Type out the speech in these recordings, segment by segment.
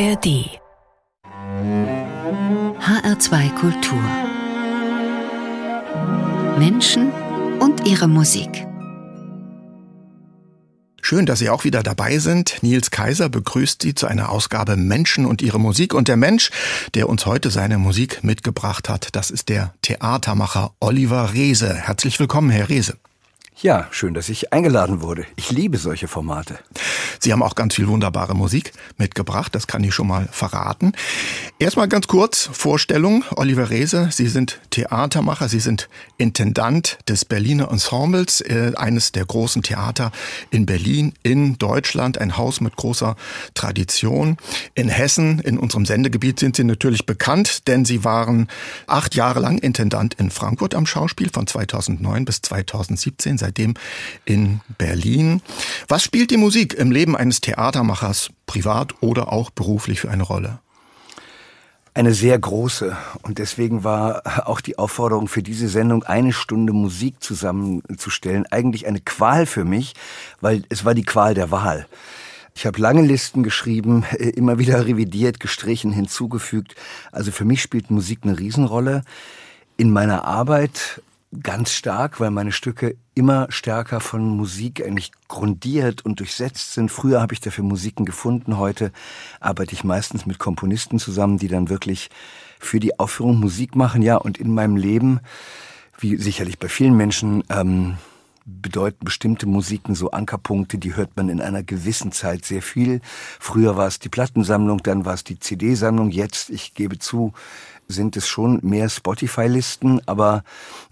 ARD HR2 Kultur Menschen und ihre Musik. Schön, dass Sie auch wieder dabei sind. Nils Kaiser begrüßt Sie zu einer Ausgabe Menschen und ihre Musik. Und der Mensch, der uns heute seine Musik mitgebracht hat, das ist der Theatermacher Oliver Reese. Herzlich willkommen, Herr Reese. Ja, schön, dass ich eingeladen wurde. Ich liebe solche Formate. Sie haben auch ganz viel wunderbare Musik mitgebracht, das kann ich schon mal verraten. Erstmal ganz kurz Vorstellung. Oliver Reese, Sie sind Theatermacher, Sie sind Intendant des Berliner Ensembles, äh, eines der großen Theater in Berlin, in Deutschland, ein Haus mit großer Tradition. In Hessen, in unserem Sendegebiet, sind Sie natürlich bekannt, denn Sie waren acht Jahre lang Intendant in Frankfurt am Schauspiel von 2009 bis 2017 seitdem in Berlin. Was spielt die Musik im Leben eines Theatermachers, privat oder auch beruflich, für eine Rolle? Eine sehr große. Und deswegen war auch die Aufforderung für diese Sendung, eine Stunde Musik zusammenzustellen, eigentlich eine Qual für mich, weil es war die Qual der Wahl. Ich habe lange Listen geschrieben, immer wieder revidiert, gestrichen, hinzugefügt. Also für mich spielt Musik eine Riesenrolle. In meiner Arbeit ganz stark, weil meine Stücke immer stärker von Musik eigentlich grundiert und durchsetzt sind. Früher habe ich dafür Musiken gefunden, heute arbeite ich meistens mit Komponisten zusammen, die dann wirklich für die Aufführung Musik machen. Ja, und in meinem Leben, wie sicherlich bei vielen Menschen, ähm, bedeuten bestimmte Musiken so Ankerpunkte, die hört man in einer gewissen Zeit sehr viel. Früher war es die Plattensammlung, dann war es die CD-Sammlung, jetzt, ich gebe zu, sind es schon mehr Spotify-Listen, aber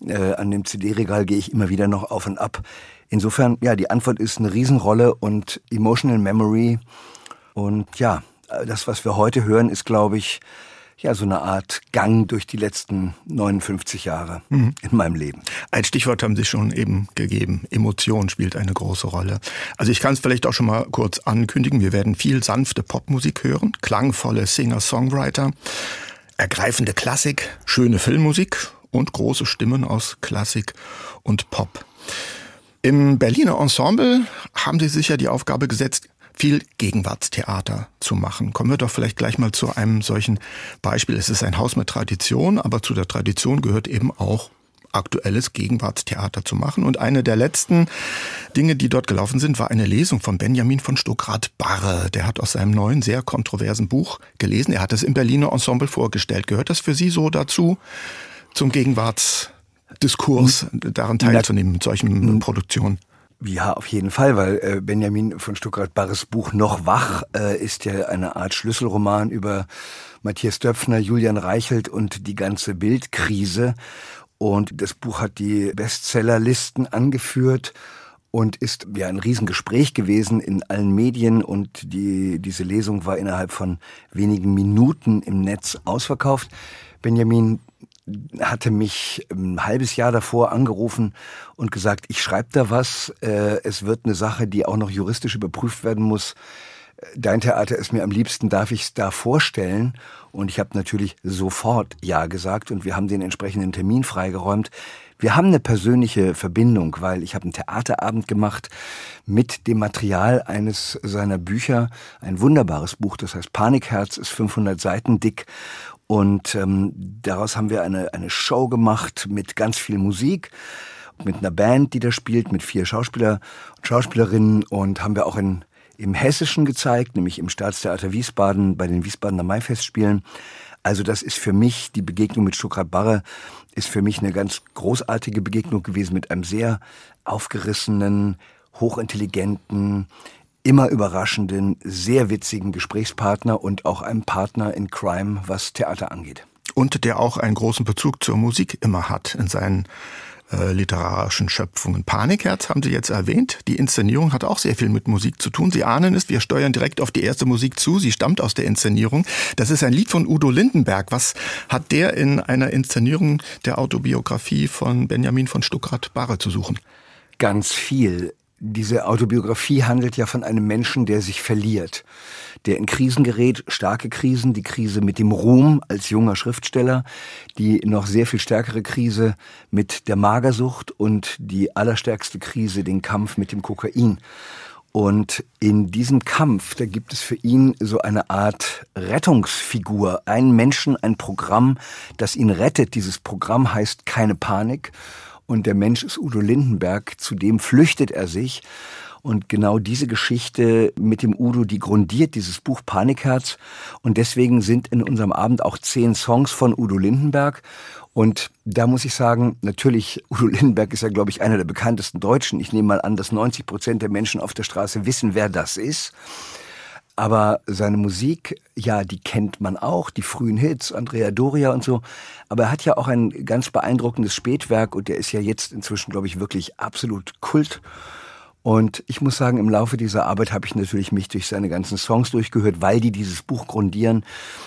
äh, an dem CD-Regal gehe ich immer wieder noch auf und ab. Insofern, ja, die Antwort ist eine Riesenrolle und Emotional Memory. Und ja, das, was wir heute hören, ist, glaube ich, ja, so eine Art Gang durch die letzten 59 Jahre mhm. in meinem Leben. Ein Stichwort haben Sie schon eben gegeben. Emotion spielt eine große Rolle. Also ich kann es vielleicht auch schon mal kurz ankündigen. Wir werden viel sanfte Popmusik hören, klangvolle Singer-Songwriter ergreifende Klassik, schöne Filmmusik und große Stimmen aus Klassik und Pop. Im Berliner Ensemble haben Sie sich ja die Aufgabe gesetzt, viel Gegenwartstheater zu machen. Kommen wir doch vielleicht gleich mal zu einem solchen Beispiel. Es ist ein Haus mit Tradition, aber zu der Tradition gehört eben auch aktuelles Gegenwartstheater zu machen. Und eine der letzten Dinge, die dort gelaufen sind, war eine Lesung von Benjamin von Stuckrad-Barre. Der hat aus seinem neuen, sehr kontroversen Buch gelesen. Er hat es im Berliner Ensemble vorgestellt. Gehört das für Sie so dazu, zum Gegenwartsdiskurs daran teilzunehmen mit solchen Produktionen? Ja, auf jeden Fall, weil äh, Benjamin von Stuckrad-Barres Buch Noch wach äh, ist ja eine Art Schlüsselroman über Matthias Döpfner, Julian Reichelt und die ganze Bildkrise. Und das Buch hat die Bestsellerlisten angeführt und ist ja ein Riesengespräch gewesen in allen Medien und die, diese Lesung war innerhalb von wenigen Minuten im Netz ausverkauft. Benjamin hatte mich ein halbes Jahr davor angerufen und gesagt, ich schreibe da was, äh, es wird eine Sache, die auch noch juristisch überprüft werden muss. Dein Theater ist mir am liebsten, darf ich es da vorstellen? Und ich habe natürlich sofort Ja gesagt und wir haben den entsprechenden Termin freigeräumt. Wir haben eine persönliche Verbindung, weil ich habe einen Theaterabend gemacht mit dem Material eines seiner Bücher. Ein wunderbares Buch, das heißt Panikherz, ist 500 Seiten dick. Und ähm, daraus haben wir eine, eine Show gemacht mit ganz viel Musik mit einer Band, die da spielt, mit vier Schauspieler und Schauspielerinnen und haben wir auch in im Hessischen gezeigt, nämlich im Staatstheater Wiesbaden bei den Wiesbadener Maifestspielen. Also das ist für mich, die Begegnung mit Stuckrad Barre ist für mich eine ganz großartige Begegnung gewesen mit einem sehr aufgerissenen, hochintelligenten, immer überraschenden, sehr witzigen Gesprächspartner und auch einem Partner in Crime, was Theater angeht. Und der auch einen großen Bezug zur Musik immer hat in seinen äh, literarischen Schöpfungen. Panikherz haben Sie jetzt erwähnt. Die Inszenierung hat auch sehr viel mit Musik zu tun. Sie ahnen es, wir steuern direkt auf die erste Musik zu. Sie stammt aus der Inszenierung. Das ist ein Lied von Udo Lindenberg. Was hat der in einer Inszenierung der Autobiografie von Benjamin von Stuckrad-Barre zu suchen? Ganz viel. Diese Autobiografie handelt ja von einem Menschen, der sich verliert, der in Krisen gerät, starke Krisen, die Krise mit dem Ruhm als junger Schriftsteller, die noch sehr viel stärkere Krise mit der Magersucht und die allerstärkste Krise, den Kampf mit dem Kokain. Und in diesem Kampf, da gibt es für ihn so eine Art Rettungsfigur, einen Menschen, ein Programm, das ihn rettet. Dieses Programm heißt Keine Panik. Und der Mensch ist Udo Lindenberg, zu dem flüchtet er sich. Und genau diese Geschichte mit dem Udo, die grundiert dieses Buch Panikherz. Und deswegen sind in unserem Abend auch zehn Songs von Udo Lindenberg. Und da muss ich sagen, natürlich, Udo Lindenberg ist ja, glaube ich, einer der bekanntesten Deutschen. Ich nehme mal an, dass 90 Prozent der Menschen auf der Straße wissen, wer das ist. Aber seine Musik, ja, die kennt man auch, die frühen Hits, Andrea Doria und so. Aber er hat ja auch ein ganz beeindruckendes Spätwerk und der ist ja jetzt inzwischen, glaube ich, wirklich absolut Kult. Und ich muss sagen, im Laufe dieser Arbeit habe ich natürlich mich durch seine ganzen Songs durchgehört, weil die dieses Buch grundieren.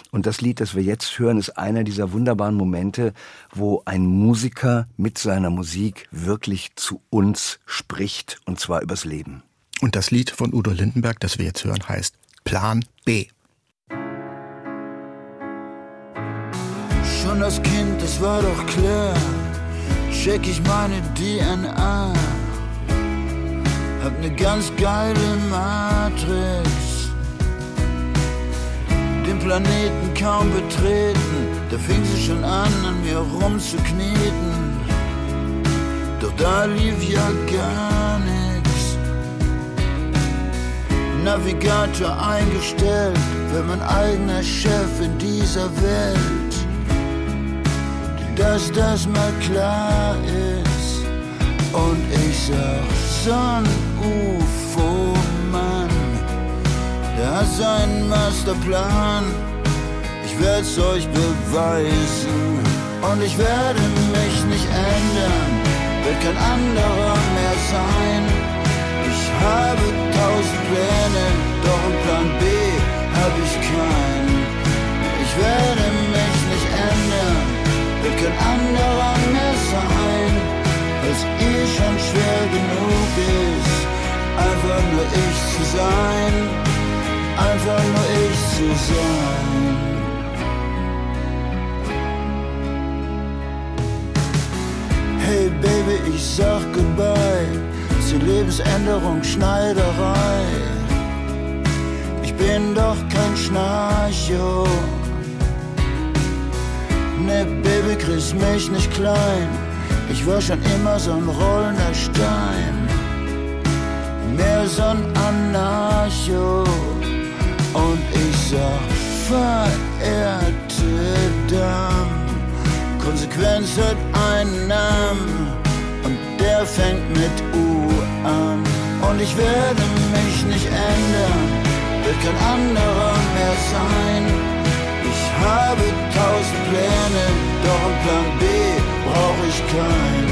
Und das Lied, das wir jetzt hören, ist einer dieser wunderbaren Momente, wo ein Musiker mit seiner Musik wirklich zu uns spricht, und zwar übers Leben. Und das Lied von Udo Lindenberg, das wir jetzt hören, heißt Plan B. Schon das Kind, das war doch klar, check ich meine DNA hab ne ganz geile Matrix. Den Planeten kaum betreten, da fing sie schon an, an mir rumzukneten. Doch da lief ja gar nix. Navigator eingestellt, wenn mein eigener Chef in dieser Welt. Dass das mal klar ist. Und ich sag, so ein UFO-Mann, der hat seinen Masterplan. Ich werd's euch beweisen und ich werde mich nicht ändern, wird kein anderer mehr sein. Habe tausend Pläne, doch im Plan B hab ich keinen. Ich werde mich nicht ändern, wird kein anderer mehr sein es eh schon schwer genug ist, einfach nur ich zu sein, einfach nur ich zu sein. Hey Baby, ich sag goodbye zur Lebensänderung Schneiderei. Ich bin doch kein Schnarcho. Ne, Baby, kriegst mich nicht klein ich war schon immer so ein rollender Stein, mehr so ein Anarcho. Und ich sag, verehrte Damen, Konsequenz hat einen Namen und der fängt mit U an. Und ich werde mich nicht ändern, wird kein anderer mehr sein. Ich habe tausend Pläne, doch ein Plan B brauche ich keinen.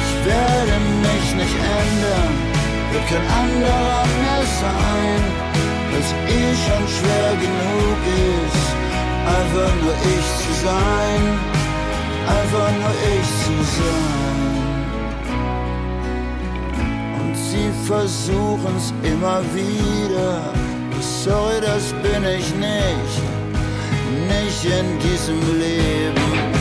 Ich werde mich nicht ändern, wird kein anderer mehr sein, weil's eh schon schwer genug ist, einfach nur ich zu sein, einfach nur ich zu sein. Sie versuchen's immer wieder, sorry, das bin ich nicht, nicht in diesem Leben,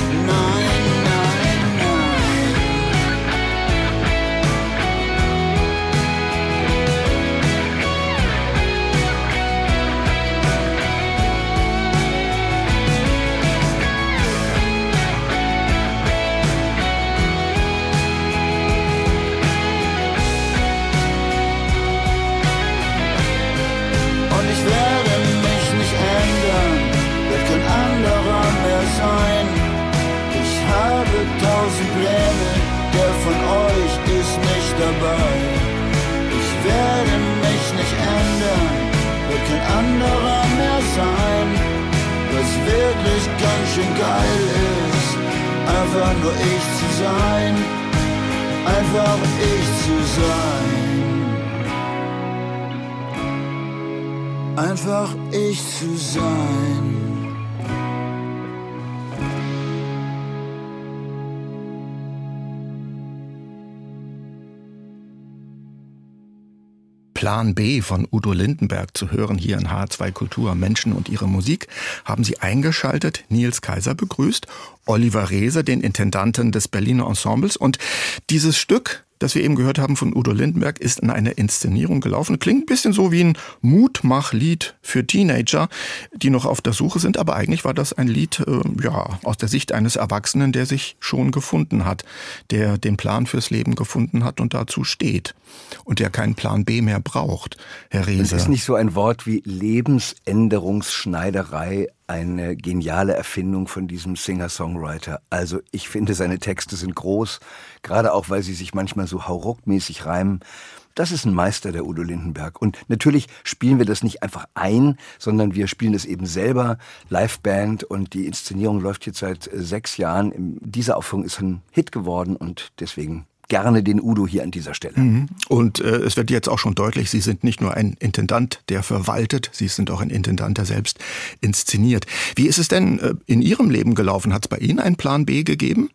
mehr sein. Was wirklich ganz schön geil ist, einfach nur ich zu sein. Einfach ich zu sein. Einfach ich zu sein. Plan B von Udo Lindenberg zu hören hier in H2 Kultur Menschen und ihre Musik haben Sie eingeschaltet, Nils Kaiser begrüßt, Oliver Reese, den Intendanten des Berliner Ensembles. Und dieses Stück das wir eben gehört haben von Udo Lindenberg, ist in einer Inszenierung gelaufen. Klingt ein bisschen so wie ein Mutmachlied für Teenager, die noch auf der Suche sind, aber eigentlich war das ein Lied äh, ja, aus der Sicht eines Erwachsenen, der sich schon gefunden hat, der den Plan fürs Leben gefunden hat und dazu steht und der keinen Plan B mehr braucht, Herr Reese. Es ist nicht so ein Wort wie Lebensänderungsschneiderei eine geniale Erfindung von diesem Singer-Songwriter. Also ich finde, seine Texte sind groß, gerade auch, weil sie sich manchmal so hauruckmäßig reimen. Das ist ein Meister der Udo Lindenberg. Und natürlich spielen wir das nicht einfach ein, sondern wir spielen das eben selber, Liveband. Und die Inszenierung läuft jetzt seit sechs Jahren. Diese Aufführung ist ein Hit geworden und deswegen gerne den Udo hier an dieser Stelle. Mhm. Und äh, es wird jetzt auch schon deutlich, Sie sind nicht nur ein Intendant, der verwaltet, Sie sind auch ein Intendant, der selbst inszeniert. Wie ist es denn äh, in Ihrem Leben gelaufen? Hat es bei Ihnen einen Plan B gegeben?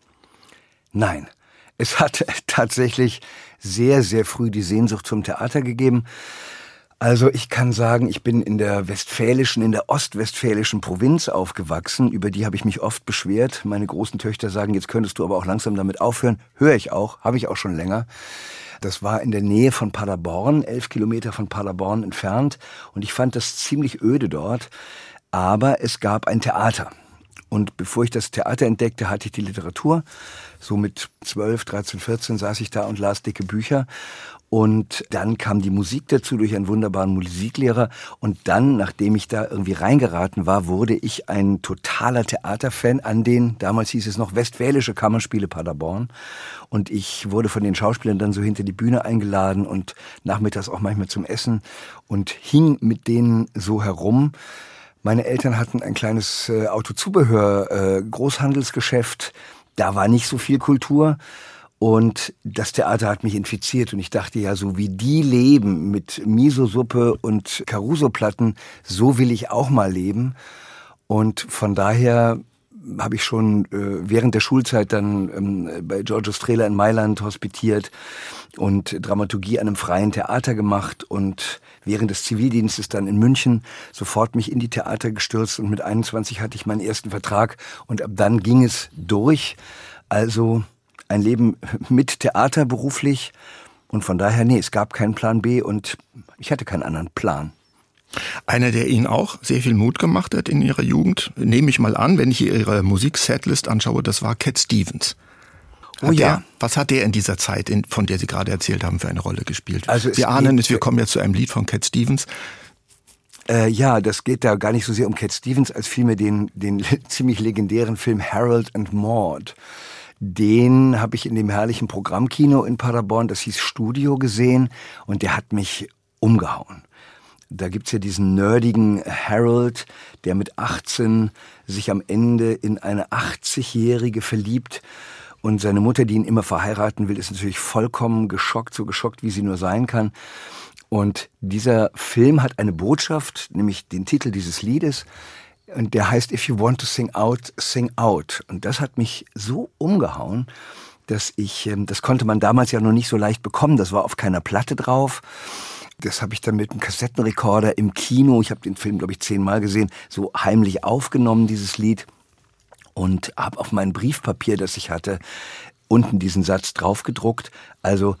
Nein. Es hat tatsächlich sehr, sehr früh die Sehnsucht zum Theater gegeben. Also ich kann sagen, ich bin in der westfälischen, in der ostwestfälischen Provinz aufgewachsen. Über die habe ich mich oft beschwert. Meine großen Töchter sagen, jetzt könntest du aber auch langsam damit aufhören. Höre ich auch, habe ich auch schon länger. Das war in der Nähe von Paderborn, elf Kilometer von Paderborn entfernt. Und ich fand das ziemlich öde dort. Aber es gab ein Theater. Und bevor ich das Theater entdeckte, hatte ich die Literatur. So mit 12, 13, 14 saß ich da und las dicke Bücher. Und dann kam die Musik dazu durch einen wunderbaren Musiklehrer. Und dann, nachdem ich da irgendwie reingeraten war, wurde ich ein totaler Theaterfan an den, damals hieß es noch Westfälische Kammerspiele Paderborn. Und ich wurde von den Schauspielern dann so hinter die Bühne eingeladen und nachmittags auch manchmal zum Essen und hing mit denen so herum. Meine Eltern hatten ein kleines äh, Autozubehör, äh, Großhandelsgeschäft. Da war nicht so viel Kultur. Und das Theater hat mich infiziert und ich dachte ja, so wie die leben mit Miso-Suppe und Caruso-Platten, so will ich auch mal leben. Und von daher habe ich schon äh, während der Schulzeit dann ähm, bei Giorgio Strehler in Mailand hospitiert und Dramaturgie an einem freien Theater gemacht und während des Zivildienstes dann in München sofort mich in die Theater gestürzt und mit 21 hatte ich meinen ersten Vertrag und ab dann ging es durch. Also ein Leben mit Theater beruflich. Und von daher, nee, es gab keinen Plan B und ich hatte keinen anderen Plan. Einer, der Ihnen auch sehr viel Mut gemacht hat in Ihrer Jugend, nehme ich mal an, wenn ich Ihre Musiksetlist anschaue, das war Cat Stevens. Hat oh ja. Der, was hat der in dieser Zeit, in, von der Sie gerade erzählt haben, für eine Rolle gespielt? Also wir ahnen es, wir kommen jetzt zu einem Lied von Cat Stevens. Äh, ja, das geht da gar nicht so sehr um Cat Stevens, als vielmehr den, den ziemlich legendären Film Harold and Maud. Den habe ich in dem herrlichen Programmkino in Paderborn, das hieß Studio, gesehen und der hat mich umgehauen. Da gibt's ja diesen nerdigen Harold, der mit 18 sich am Ende in eine 80-Jährige verliebt. Und seine Mutter, die ihn immer verheiraten will, ist natürlich vollkommen geschockt, so geschockt, wie sie nur sein kann. Und dieser Film hat eine Botschaft, nämlich den Titel dieses Liedes. Und der heißt If you want to sing out, sing out. Und das hat mich so umgehauen, dass ich, ähm, das konnte man damals ja noch nicht so leicht bekommen. Das war auf keiner Platte drauf. Das habe ich dann mit einem Kassettenrekorder im Kino, ich habe den Film, glaube ich, zehnmal gesehen, so heimlich aufgenommen, dieses Lied. Und habe auf mein Briefpapier, das ich hatte, unten diesen Satz draufgedruckt. Also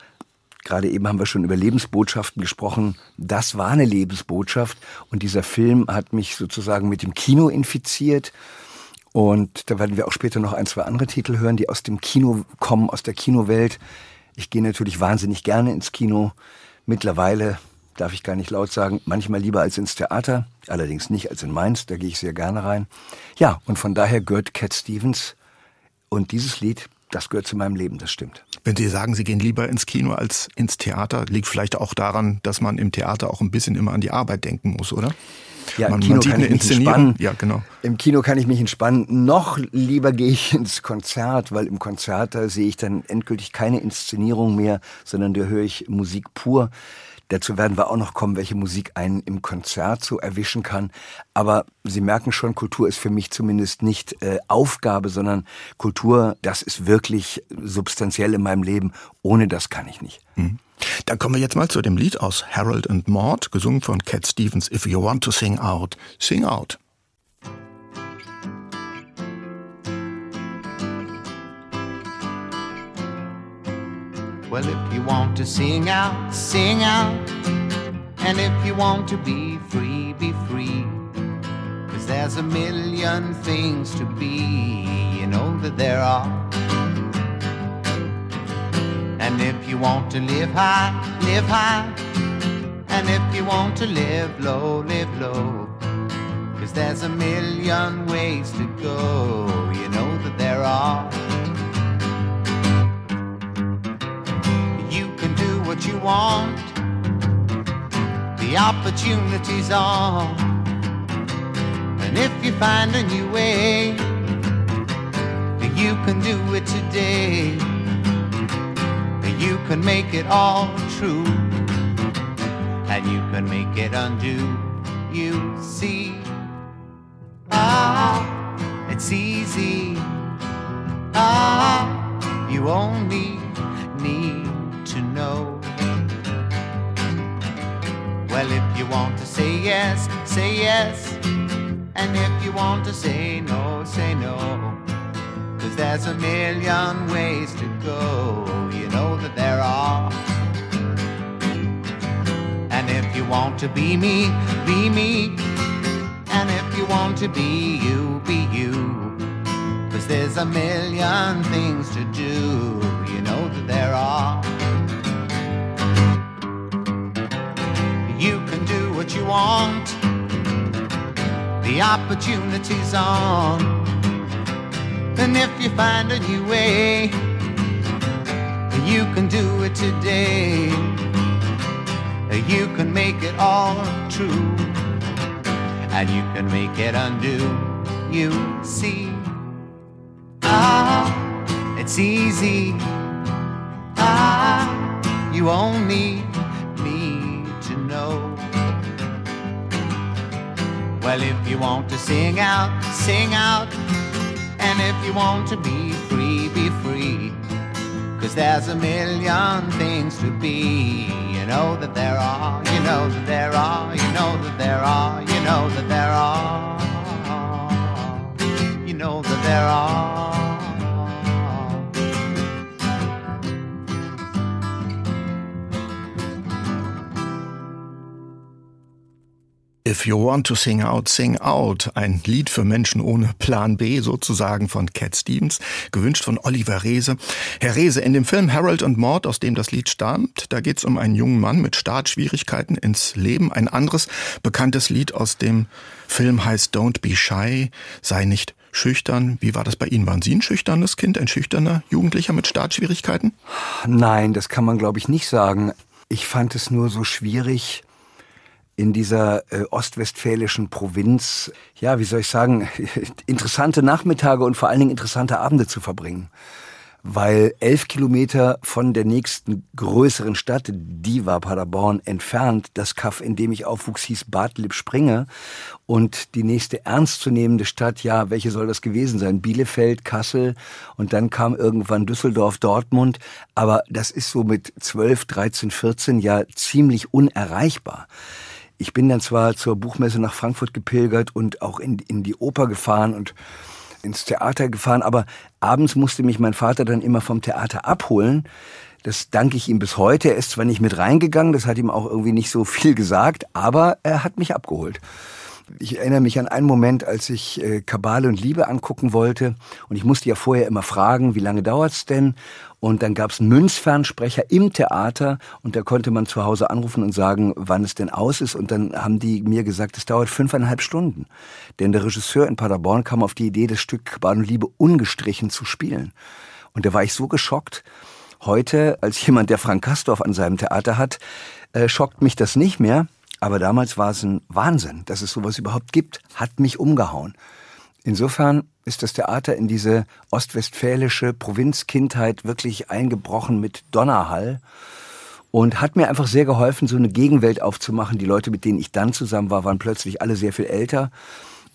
Gerade eben haben wir schon über Lebensbotschaften gesprochen. Das war eine Lebensbotschaft und dieser Film hat mich sozusagen mit dem Kino infiziert. Und da werden wir auch später noch ein, zwei andere Titel hören, die aus dem Kino kommen, aus der Kinowelt. Ich gehe natürlich wahnsinnig gerne ins Kino. Mittlerweile darf ich gar nicht laut sagen, manchmal lieber als ins Theater, allerdings nicht als in Mainz, da gehe ich sehr gerne rein. Ja, und von daher gehört Cat Stevens und dieses Lied das gehört zu meinem Leben, das stimmt. Wenn Sie sagen, Sie gehen lieber ins Kino als ins Theater, liegt vielleicht auch daran, dass man im Theater auch ein bisschen immer an die Arbeit denken muss, oder? Ja, man, im Kino kann ich mich entspannen. Ja, genau. Im Kino kann ich mich entspannen. Noch lieber gehe ich ins Konzert, weil im Konzert da sehe ich dann endgültig keine Inszenierung mehr, sondern da höre ich Musik pur. Dazu werden wir auch noch kommen, welche Musik einen im Konzert so erwischen kann. Aber Sie merken schon, Kultur ist für mich zumindest nicht äh, Aufgabe, sondern Kultur, das ist wirklich substanziell in meinem Leben. Ohne das kann ich nicht. Mhm. Dann kommen wir jetzt mal zu dem Lied aus Harold and Maud, gesungen von Cat Stevens. If you want to sing out, sing out. Well, if you want to sing out, sing out. And if you want to be free, be free. Cause there's a million things to be, you know that there are. And if you want to live high, live high. And if you want to live low, live low. Cause there's a million ways to go, you know that there are. What you want. The opportunities are. And if you find a new way, you can do it today. You can make it all true. And you can make it undo. You see, ah, it's easy. Ah, you only need to know. Well, if you want to say yes, say yes. And if you want to say no, say no. Cause there's a million ways to go, you know that there are. And if you want to be me, be me. And if you want to be you, be you. Cause there's a million things to do, you know that there are. You want. The opportunity's on. And if you find a new way, you can do it today. You can make it all true. And you can make it undo. You see. Ah, it's easy. Ah, you only Well, if you want to sing out, sing out. And if you want to be free, be free. Cause there's a million things to be. You know that there are, you know that there are, you know that there are, you know that there are. You know that there are. If You Want to Sing Out, Sing Out. Ein Lied für Menschen ohne Plan B sozusagen von Cat Stevens, gewünscht von Oliver Reese. Herr Reese, in dem Film Harold und Mord, aus dem das Lied stammt, da geht es um einen jungen Mann mit Startschwierigkeiten ins Leben. Ein anderes bekanntes Lied aus dem Film heißt Don't Be Shy, sei nicht schüchtern. Wie war das bei Ihnen? Waren Sie ein schüchternes Kind, ein schüchterner Jugendlicher mit Startschwierigkeiten? Nein, das kann man glaube ich nicht sagen. Ich fand es nur so schwierig, in dieser äh, ostwestfälischen Provinz, ja, wie soll ich sagen, interessante Nachmittage und vor allen Dingen interessante Abende zu verbringen. Weil elf Kilometer von der nächsten größeren Stadt, die war Paderborn, entfernt, das Kaff, in dem ich aufwuchs, hieß Bad Lippspringe. Und die nächste ernstzunehmende Stadt, ja, welche soll das gewesen sein? Bielefeld, Kassel und dann kam irgendwann Düsseldorf, Dortmund. Aber das ist so mit zwölf, dreizehn, vierzehn ja ziemlich unerreichbar. Ich bin dann zwar zur Buchmesse nach Frankfurt gepilgert und auch in, in die Oper gefahren und ins Theater gefahren, aber abends musste mich mein Vater dann immer vom Theater abholen. Das danke ich ihm bis heute. Er ist zwar nicht mit reingegangen, das hat ihm auch irgendwie nicht so viel gesagt, aber er hat mich abgeholt. Ich erinnere mich an einen Moment, als ich äh, Kabale und Liebe angucken wollte. Und ich musste ja vorher immer fragen, wie lange dauert's denn? Und dann gab's einen Münzfernsprecher im Theater und da konnte man zu Hause anrufen und sagen, wann es denn aus ist. Und dann haben die mir gesagt, es dauert fünfeinhalb Stunden. Denn der Regisseur in Paderborn kam auf die Idee, das Stück Kabale und Liebe ungestrichen zu spielen. Und da war ich so geschockt. Heute, als jemand, der Frank Kastorf an seinem Theater hat, äh, schockt mich das nicht mehr. Aber damals war es ein Wahnsinn, dass es sowas überhaupt gibt, hat mich umgehauen. Insofern ist das Theater in diese ostwestfälische Provinzkindheit wirklich eingebrochen mit Donnerhall und hat mir einfach sehr geholfen, so eine Gegenwelt aufzumachen. Die Leute, mit denen ich dann zusammen war, waren plötzlich alle sehr viel älter.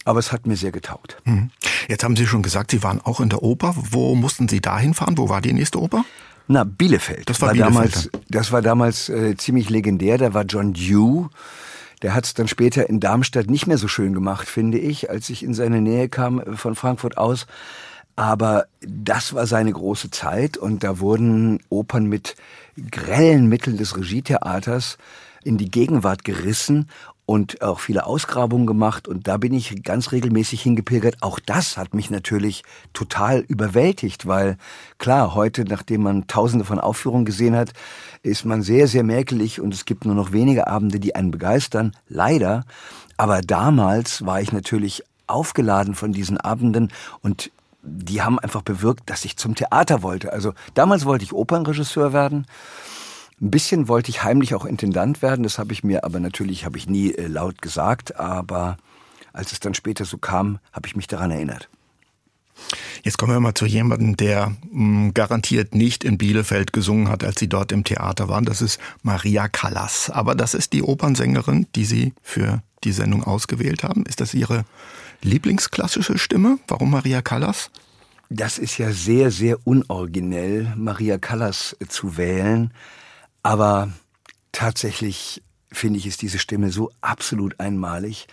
Aber es hat mir sehr getaugt. Hm. Jetzt haben Sie schon gesagt, Sie waren auch in der Oper. Wo mussten Sie da hinfahren? Wo war die nächste Oper? Na, Bielefeld. Das war, war Bielefeld. damals, das war damals äh, ziemlich legendär. Da war John Dew. Der hat es dann später in Darmstadt nicht mehr so schön gemacht, finde ich, als ich in seine Nähe kam äh, von Frankfurt aus. Aber das war seine große Zeit und da wurden Opern mit grellen Mitteln des Regietheaters in die Gegenwart gerissen und auch viele Ausgrabungen gemacht und da bin ich ganz regelmäßig hingepilgert. Auch das hat mich natürlich total überwältigt, weil klar, heute, nachdem man tausende von Aufführungen gesehen hat, ist man sehr, sehr merkelig und es gibt nur noch wenige Abende, die einen begeistern. Leider. Aber damals war ich natürlich aufgeladen von diesen Abenden und die haben einfach bewirkt, dass ich zum Theater wollte. Also damals wollte ich Opernregisseur werden. Ein bisschen wollte ich heimlich auch Intendant werden. Das habe ich mir aber natürlich habe ich nie äh, laut gesagt. Aber als es dann später so kam, habe ich mich daran erinnert. Jetzt kommen wir mal zu jemandem, der mh, hm, garantiert nicht in Bielefeld gesungen hat, als Sie dort im Theater waren. Das ist Maria Callas. Aber das ist die Opernsängerin, die Sie für die Sendung ausgewählt haben. Ist das Ihre Lieblingsklassische Stimme? Warum Maria Callas? Das ist ja sehr, sehr unoriginell, Maria Callas zu wählen. Aber tatsächlich finde ich, ist diese Stimme so absolut einmalig,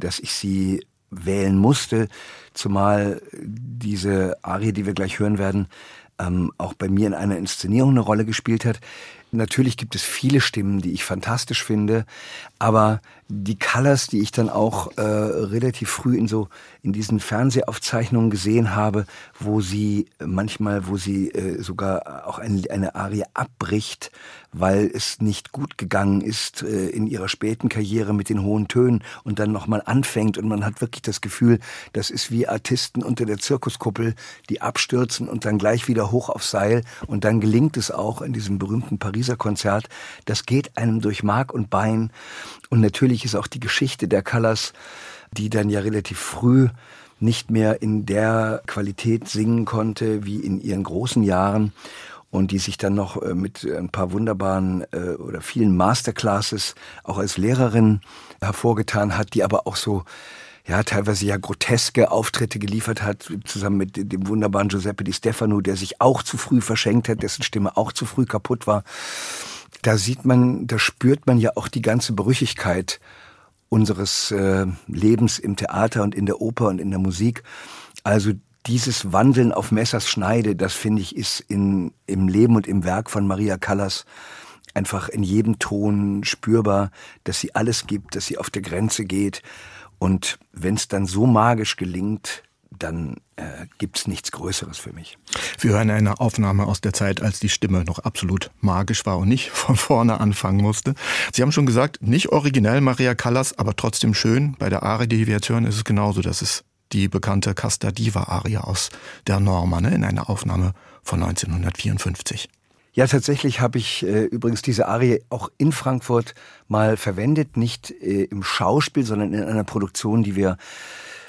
dass ich sie wählen musste, zumal diese Arie, die wir gleich hören werden, ähm, auch bei mir in einer Inszenierung eine Rolle gespielt hat. Natürlich gibt es viele Stimmen, die ich fantastisch finde, aber die Colors, die ich dann auch äh, relativ früh in so in diesen Fernsehaufzeichnungen gesehen habe, wo sie manchmal, wo sie äh, sogar auch ein, eine Arie abbricht, weil es nicht gut gegangen ist äh, in ihrer späten Karriere mit den hohen Tönen und dann nochmal anfängt und man hat wirklich das Gefühl, das ist wie Artisten unter der Zirkuskuppel, die abstürzen und dann gleich wieder hoch aufs Seil und dann gelingt es auch in diesem berühmten Pariser Konzert. Das geht einem durch Mark und Bein und natürlich ist auch die Geschichte der Callas, die dann ja relativ früh nicht mehr in der Qualität singen konnte wie in ihren großen Jahren und die sich dann noch äh, mit ein paar wunderbaren äh, oder vielen Masterclasses auch als Lehrerin hervorgetan hat, die aber auch so ja, teilweise ja groteske Auftritte geliefert hat, zusammen mit dem wunderbaren Giuseppe Di Stefano, der sich auch zu früh verschenkt hat, dessen Stimme auch zu früh kaputt war. Da sieht man, da spürt man ja auch die ganze Brüchigkeit unseres äh, Lebens im Theater und in der Oper und in der Musik. Also dieses Wandeln auf Messers Schneide, das finde ich, ist in, im Leben und im Werk von Maria Callas einfach in jedem Ton spürbar, dass sie alles gibt, dass sie auf der Grenze geht. Und wenn es dann so magisch gelingt, dann äh, gibt's nichts Größeres für mich. Wir hören eine Aufnahme aus der Zeit, als die Stimme noch absolut magisch war und nicht von vorne anfangen musste. Sie haben schon gesagt, nicht originell Maria Callas, aber trotzdem schön. Bei der Arie, die wir jetzt hören, ist es genauso. Das ist die bekannte Casta Diva Aria aus der Norma ne, in einer Aufnahme von 1954. Ja, tatsächlich habe ich äh, übrigens diese Arie auch in Frankfurt mal verwendet, nicht äh, im Schauspiel, sondern in einer Produktion, die wir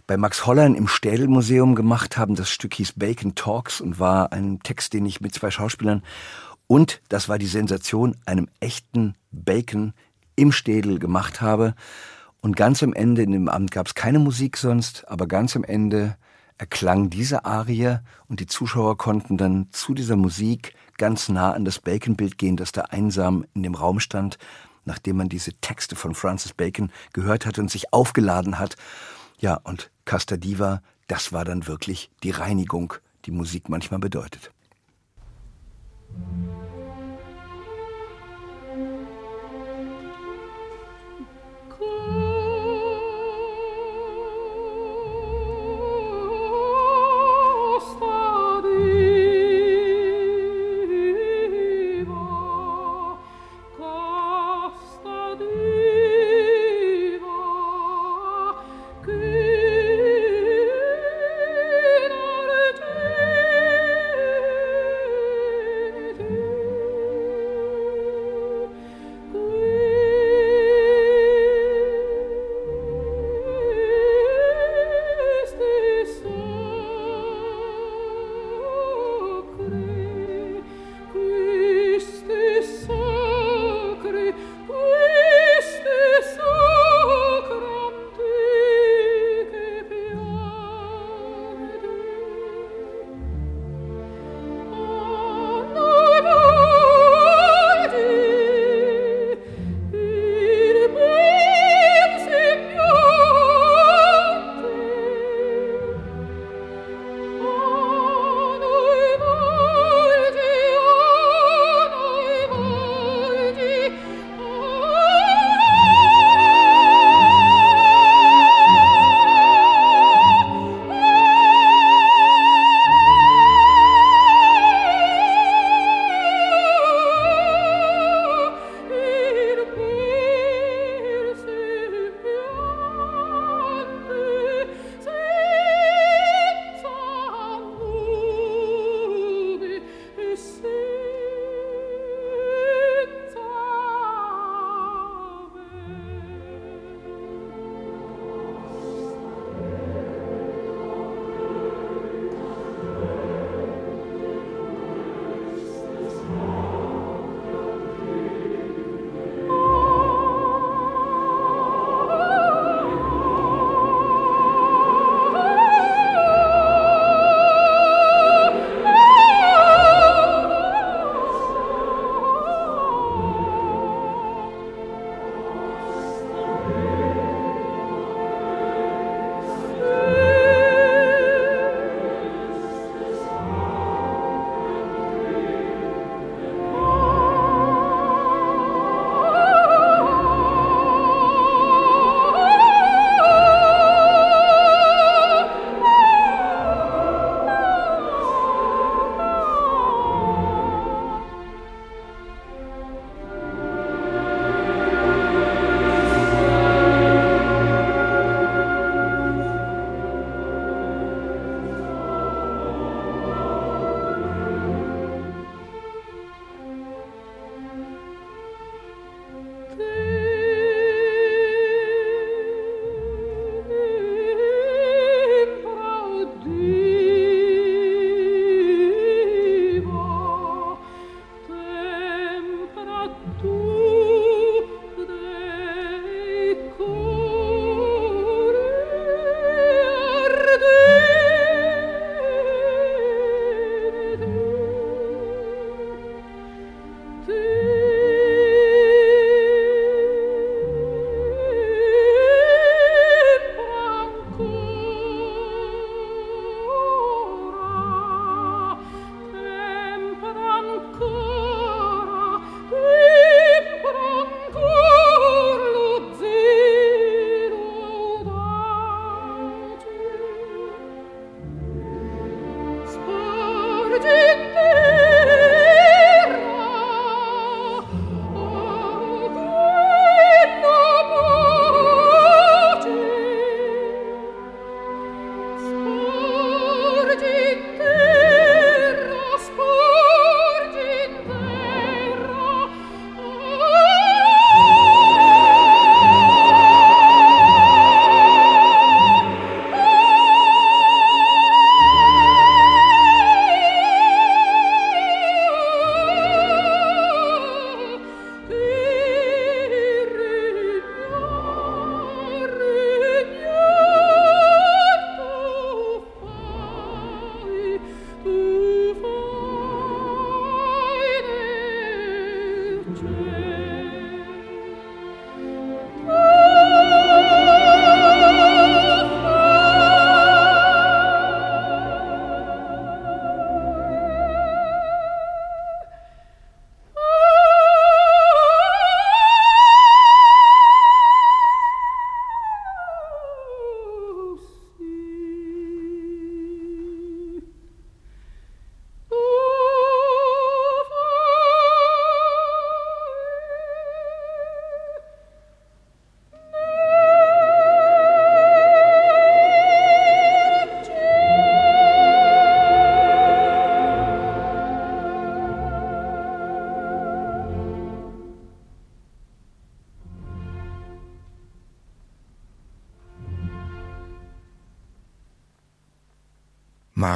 bei Max Hollein im Städelmuseum gemacht haben. Das Stück hieß Bacon Talks und war ein Text, den ich mit zwei Schauspielern und, das war die Sensation, einem echten Bacon im Städel gemacht habe. Und ganz am Ende, in dem Abend gab es keine Musik sonst, aber ganz am Ende erklang diese Arie und die Zuschauer konnten dann zu dieser Musik ganz nah an das Bacon-Bild gehen, das da einsam in dem Raum stand, nachdem man diese Texte von Francis Bacon gehört hat und sich aufgeladen hat. Ja, und Casta Diva, das war dann wirklich die Reinigung, die Musik manchmal bedeutet.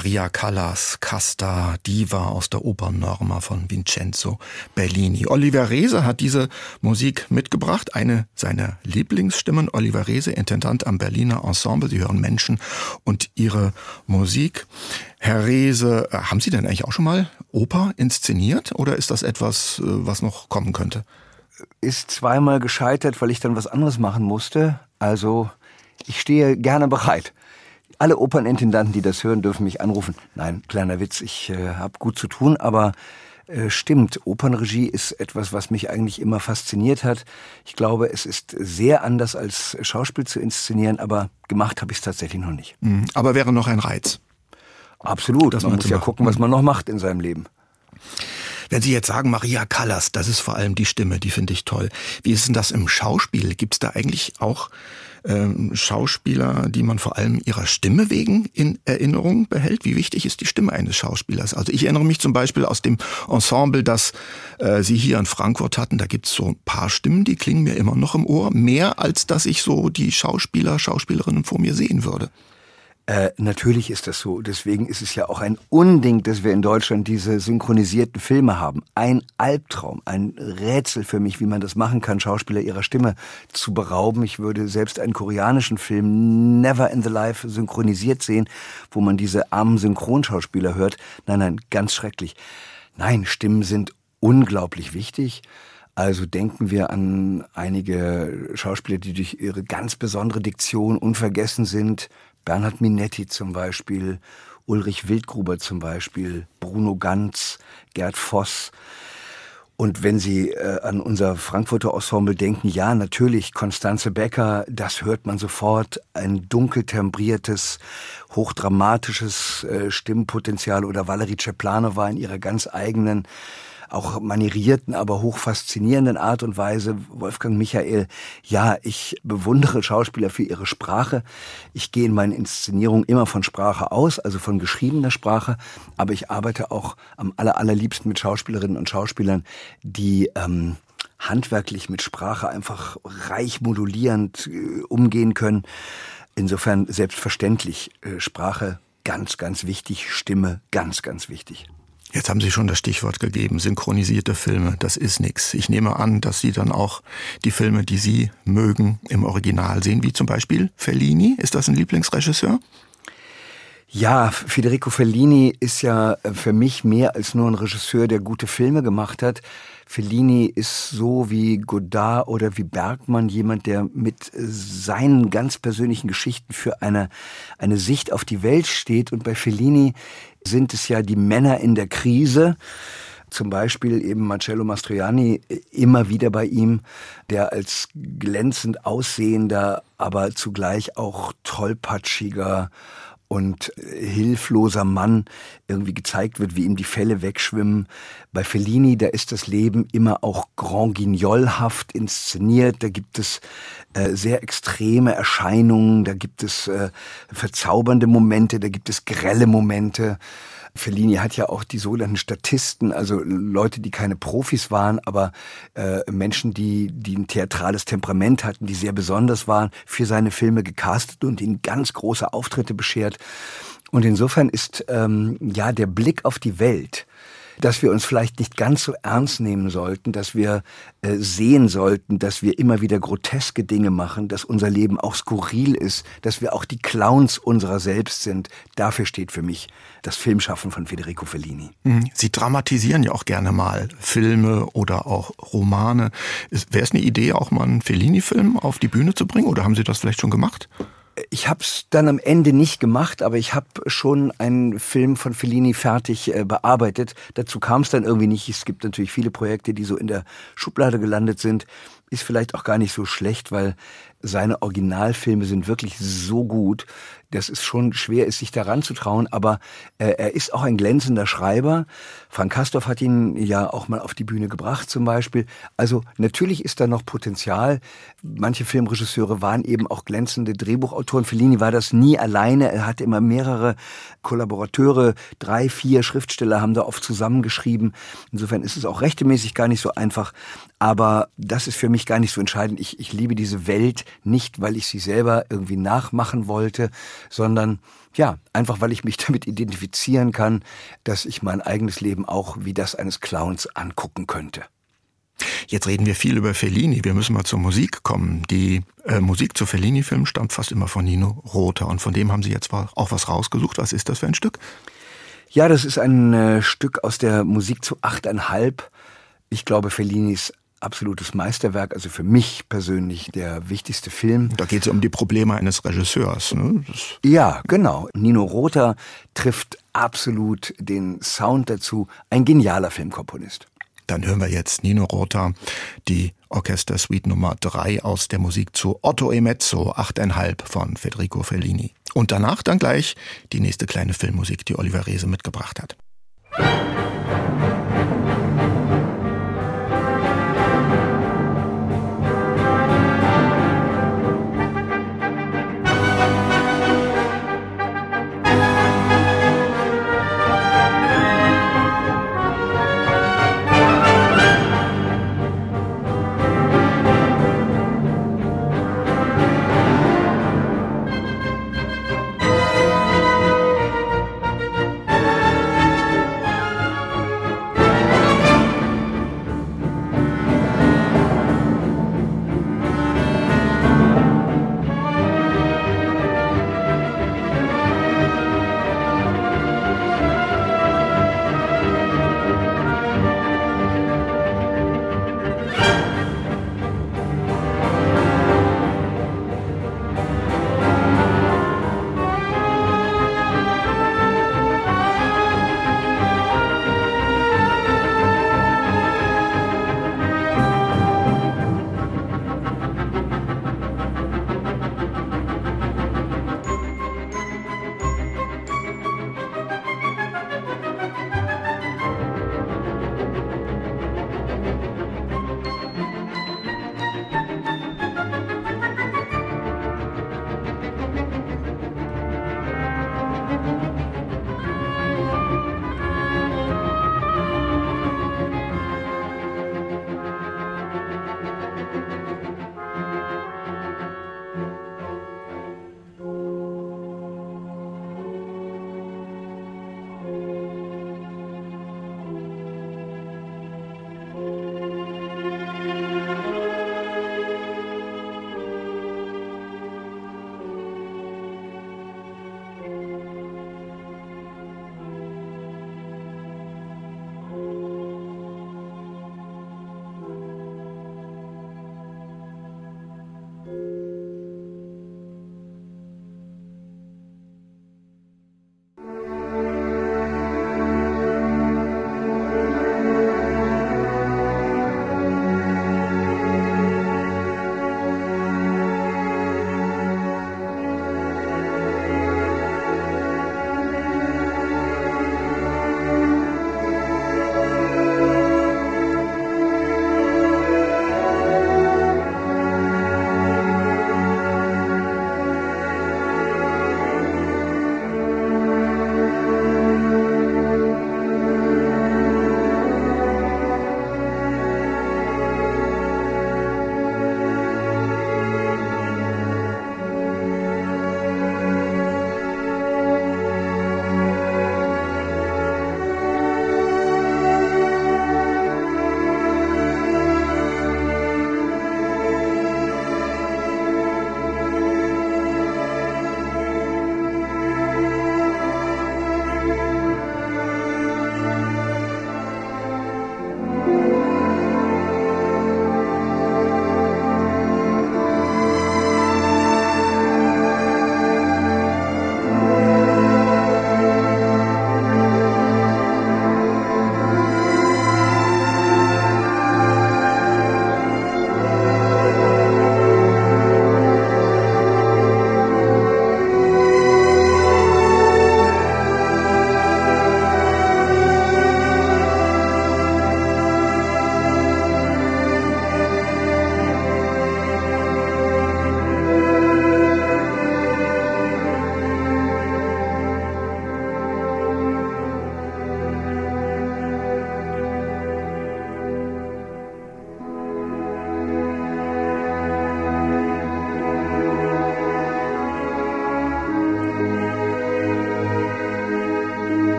Maria Callas, Casta, Diva aus der Opernnorma von Vincenzo Bellini. Oliver Reese hat diese Musik mitgebracht, eine seiner Lieblingsstimmen. Oliver Reese, Intendant am Berliner Ensemble. Sie hören Menschen und ihre Musik. Herr Reese, äh, haben Sie denn eigentlich auch schon mal Oper inszeniert oder ist das etwas, äh, was noch kommen könnte? Ist zweimal gescheitert, weil ich dann was anderes machen musste. Also ich stehe gerne bereit. Alle Opernintendanten, die das hören, dürfen mich anrufen. Nein, kleiner Witz, ich äh, habe gut zu tun, aber äh, stimmt, Opernregie ist etwas, was mich eigentlich immer fasziniert hat. Ich glaube, es ist sehr anders als Schauspiel zu inszenieren, aber gemacht habe ich es tatsächlich noch nicht. Mhm, aber wäre noch ein Reiz. Absolut, das man muss ja gucken, was man noch macht in seinem Leben. Wenn Sie jetzt sagen, Maria Callas, das ist vor allem die Stimme, die finde ich toll. Wie ist denn das im Schauspiel? Gibt es da eigentlich auch ähm, Schauspieler, die man vor allem ihrer Stimme wegen in Erinnerung behält? Wie wichtig ist die Stimme eines Schauspielers? Also ich erinnere mich zum Beispiel aus dem Ensemble, das äh, Sie hier in Frankfurt hatten. Da gibt's so ein paar Stimmen, die klingen mir immer noch im Ohr. Mehr als dass ich so die Schauspieler, Schauspielerinnen vor mir sehen würde. Äh, natürlich ist das so. Deswegen ist es ja auch ein Unding, dass wir in Deutschland diese synchronisierten Filme haben. Ein Albtraum, ein Rätsel für mich, wie man das machen kann, Schauspieler ihrer Stimme zu berauben. Ich würde selbst einen koreanischen Film Never in the Life synchronisiert sehen, wo man diese armen Synchronschauspieler hört. Nein, nein, ganz schrecklich. Nein, Stimmen sind unglaublich wichtig. Also denken wir an einige Schauspieler, die durch ihre ganz besondere Diktion unvergessen sind. Bernhard Minetti zum Beispiel, Ulrich Wildgruber zum Beispiel, Bruno Ganz, Gerd Voss. Und wenn Sie äh, an unser Frankfurter Ensemble denken, ja, natürlich, Konstanze Becker, das hört man sofort, ein dunkel tembriertes, hochdramatisches äh, Stimmpotenzial oder Valerie Ceplanova in ihrer ganz eigenen auch manierierten, aber hoch faszinierenden Art und Weise. Wolfgang Michael, ja, ich bewundere Schauspieler für ihre Sprache. Ich gehe in meinen Inszenierungen immer von Sprache aus, also von geschriebener Sprache, aber ich arbeite auch am aller, allerliebsten mit Schauspielerinnen und Schauspielern, die ähm, handwerklich mit Sprache einfach reich modulierend äh, umgehen können. Insofern selbstverständlich äh, Sprache ganz, ganz wichtig, Stimme ganz, ganz wichtig. Jetzt haben Sie schon das Stichwort gegeben, synchronisierte Filme, das ist nichts. Ich nehme an, dass Sie dann auch die Filme, die Sie mögen, im Original sehen, wie zum Beispiel Fellini. Ist das ein Lieblingsregisseur? Ja, Federico Fellini ist ja für mich mehr als nur ein Regisseur, der gute Filme gemacht hat. Fellini ist so wie Godard oder wie Bergmann jemand, der mit seinen ganz persönlichen Geschichten für eine, eine Sicht auf die Welt steht. Und bei Fellini sind es ja die Männer in der Krise, zum Beispiel eben Marcello Mastroianni immer wieder bei ihm, der als glänzend aussehender, aber zugleich auch tollpatschiger und hilfloser Mann irgendwie gezeigt wird, wie ihm die Fälle wegschwimmen. Bei Fellini, da ist das Leben immer auch Grand Guignolhaft inszeniert. Da gibt es äh, sehr extreme Erscheinungen, da gibt es äh, verzaubernde Momente, da gibt es grelle Momente. Fellini hat ja auch die sogenannten Statisten, also Leute, die keine Profis waren, aber äh, Menschen, die, die ein theatrales Temperament hatten, die sehr besonders waren, für seine Filme gecastet und ihnen ganz große Auftritte beschert. Und insofern ist ähm, ja der Blick auf die Welt dass wir uns vielleicht nicht ganz so ernst nehmen sollten, dass wir äh, sehen sollten, dass wir immer wieder groteske Dinge machen, dass unser Leben auch skurril ist, dass wir auch die Clowns unserer selbst sind. Dafür steht für mich das Filmschaffen von Federico Fellini. Mhm. Sie dramatisieren ja auch gerne mal Filme oder auch Romane. Wäre es eine Idee, auch mal einen Fellini-Film auf die Bühne zu bringen oder haben Sie das vielleicht schon gemacht? Ich habe es dann am Ende nicht gemacht, aber ich habe schon einen Film von Fellini fertig äh, bearbeitet. Dazu kam es dann irgendwie nicht. Es gibt natürlich viele Projekte, die so in der Schublade gelandet sind. Ist vielleicht auch gar nicht so schlecht, weil seine Originalfilme sind wirklich so gut, dass es schon schwer ist, sich daran zu trauen. Aber äh, er ist auch ein glänzender Schreiber. Frank Kastorf hat ihn ja auch mal auf die Bühne gebracht zum Beispiel. Also natürlich ist da noch Potenzial. Manche Filmregisseure waren eben auch glänzende Drehbuchautoren. Fellini war das nie alleine. Er hatte immer mehrere Kollaborateure. Drei, vier Schriftsteller haben da oft zusammengeschrieben. Insofern ist es auch rechtemäßig gar nicht so einfach. Aber das ist für mich gar nicht so entscheidend. Ich, ich liebe diese Welt nicht, weil ich sie selber irgendwie nachmachen wollte, sondern ja, einfach weil ich mich damit identifizieren kann, dass ich mein eigenes Leben auch wie das eines Clowns angucken könnte. Jetzt reden wir viel über Fellini. Wir müssen mal zur Musik kommen. Die äh, Musik zu Fellini-Filmen stammt fast immer von Nino Rota. Und von dem haben Sie jetzt auch was rausgesucht. Was ist das für ein Stück? Ja, das ist ein äh, Stück aus der Musik zu achteinhalb. Ich glaube, Fellinis absolutes Meisterwerk, also für mich persönlich der wichtigste Film. Da geht es um die Probleme eines Regisseurs. Ne? Ja, genau. Nino Rota trifft absolut den Sound dazu. Ein genialer Filmkomponist. Dann hören wir jetzt Nino Rota, die Orchestersuite Nummer 3 aus der Musik zu Otto e Mezzo, 8,5 von Federico Fellini. Und danach dann gleich die nächste kleine Filmmusik, die Oliver Reese mitgebracht hat. So,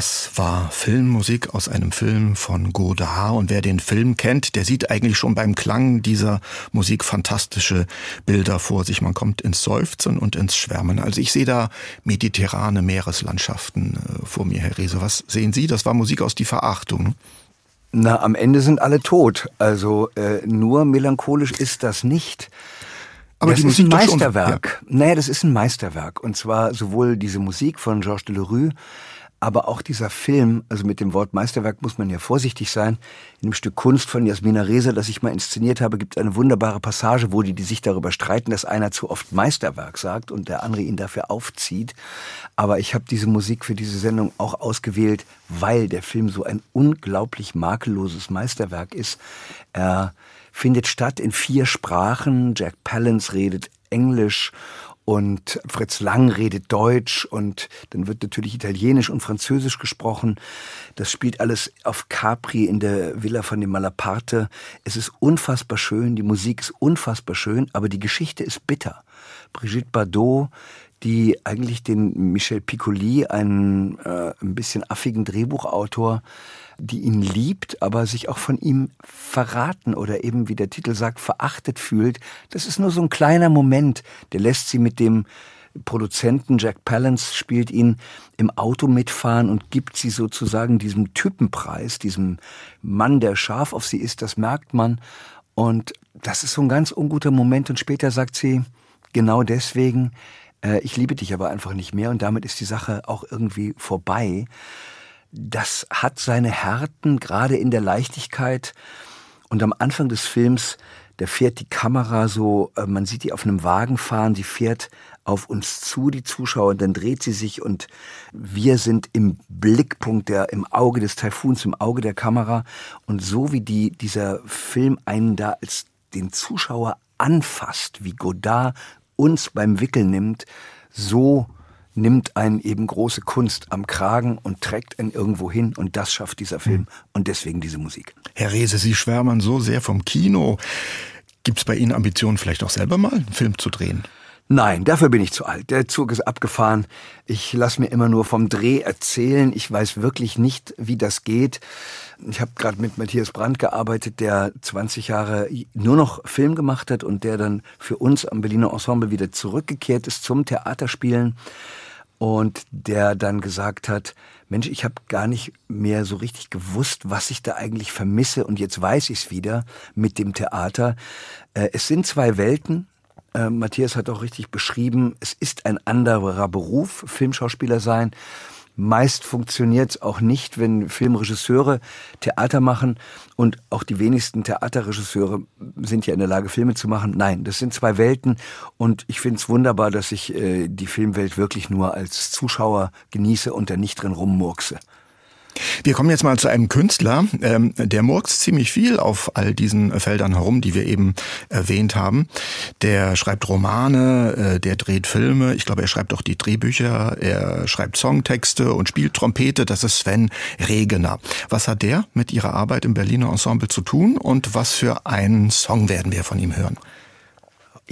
das war Filmmusik aus einem Film von Godard. Und wer den Film kennt, der sieht eigentlich schon beim Klang dieser Musik fantastische Bilder vor sich. Man kommt ins Seufzen und ins Schwärmen. Also ich sehe da mediterrane Meereslandschaften äh, vor mir, Herr Rehse. Was sehen Sie? Das war Musik aus Die Verachtung. Na, am Ende sind alle tot. Also äh, nur melancholisch ist das nicht. Aber das ist ein Meisterwerk. Schon, ja. Naja, das ist ein Meisterwerk. Und zwar sowohl diese Musik von Georges Delerue aber auch dieser Film, also mit dem Wort Meisterwerk muss man ja vorsichtig sein. In dem Stück Kunst von Jasmina Reza, das ich mal inszeniert habe, gibt es eine wunderbare Passage, wo die, die sich darüber streiten, dass einer zu oft Meisterwerk sagt und der andere ihn dafür aufzieht. Aber ich habe diese Musik für diese Sendung auch ausgewählt, weil der Film so ein unglaublich makelloses Meisterwerk ist. Er findet statt in vier Sprachen. Jack Palance redet Englisch und Fritz Lang redet Deutsch und dann wird natürlich Italienisch und Französisch gesprochen. Das spielt alles auf Capri in der Villa von dem Malaparte. Es ist unfassbar schön, die Musik ist unfassbar schön, aber die Geschichte ist bitter. Brigitte Bardot, die eigentlich den Michel Piccoli, einen äh, ein bisschen affigen Drehbuchautor, die ihn liebt, aber sich auch von ihm verraten oder eben, wie der Titel sagt, verachtet fühlt. Das ist nur so ein kleiner Moment, der lässt sie mit dem Produzenten Jack Palance spielt ihn im Auto mitfahren und gibt sie sozusagen diesem Typenpreis, diesem Mann, der scharf auf sie ist, das merkt man. Und das ist so ein ganz unguter Moment. Und später sagt sie, genau deswegen, äh, ich liebe dich aber einfach nicht mehr. Und damit ist die Sache auch irgendwie vorbei das hat seine Härten, gerade in der Leichtigkeit. Und am Anfang des Films, da fährt die Kamera so, äh, man sieht die auf einem Wagen fahren, sie fährt auf uns zu, die Zuschauer, und dann dreht sie sich und wir sind im Blickpunkt der, im Auge des Taifuns, im Auge der Kamera. Und so wie die, dieser Film einen da als den Zuschauer anfasst, wie Godard uns beim Wickeln nimmt, so nimmt einen eben große Kunst am Kragen und trägt ihn irgendwo hin und das schafft dieser Film hm. und deswegen diese Musik. Herr Rehse, Sie schwärmen so sehr vom Kino. Gibt es bei Ihnen Ambitionen, vielleicht auch selber mal einen Film zu drehen? Nein, dafür bin ich zu alt. Der Zug ist abgefahren. Ich lasse mir immer nur vom Dreh erzählen. Ich weiß wirklich nicht, wie das geht. Ich habe gerade mit Matthias Brandt gearbeitet, der 20 Jahre nur noch Film gemacht hat und der dann für uns am Berliner Ensemble wieder zurückgekehrt ist zum Theaterspielen und der dann gesagt hat, Mensch, ich habe gar nicht mehr so richtig gewusst, was ich da eigentlich vermisse und jetzt weiß ich es wieder mit dem Theater. Äh, es sind zwei Welten. Äh, Matthias hat auch richtig beschrieben, es ist ein anderer Beruf, Filmschauspieler sein. Meist funktioniert es auch nicht, wenn Filmregisseure Theater machen und auch die wenigsten Theaterregisseure sind ja in der Lage, Filme zu machen. Nein, das sind zwei Welten und ich finde es wunderbar, dass ich äh, die Filmwelt wirklich nur als Zuschauer genieße und da nicht drin rummurkse. Wir kommen jetzt mal zu einem Künstler, ähm, der murkst ziemlich viel auf all diesen Feldern herum, die wir eben erwähnt haben. Der schreibt Romane, äh, der dreht Filme, ich glaube, er schreibt auch die Drehbücher, er schreibt Songtexte und spielt Trompete, das ist Sven Regener. Was hat der mit Ihrer Arbeit im Berliner Ensemble zu tun und was für einen Song werden wir von ihm hören?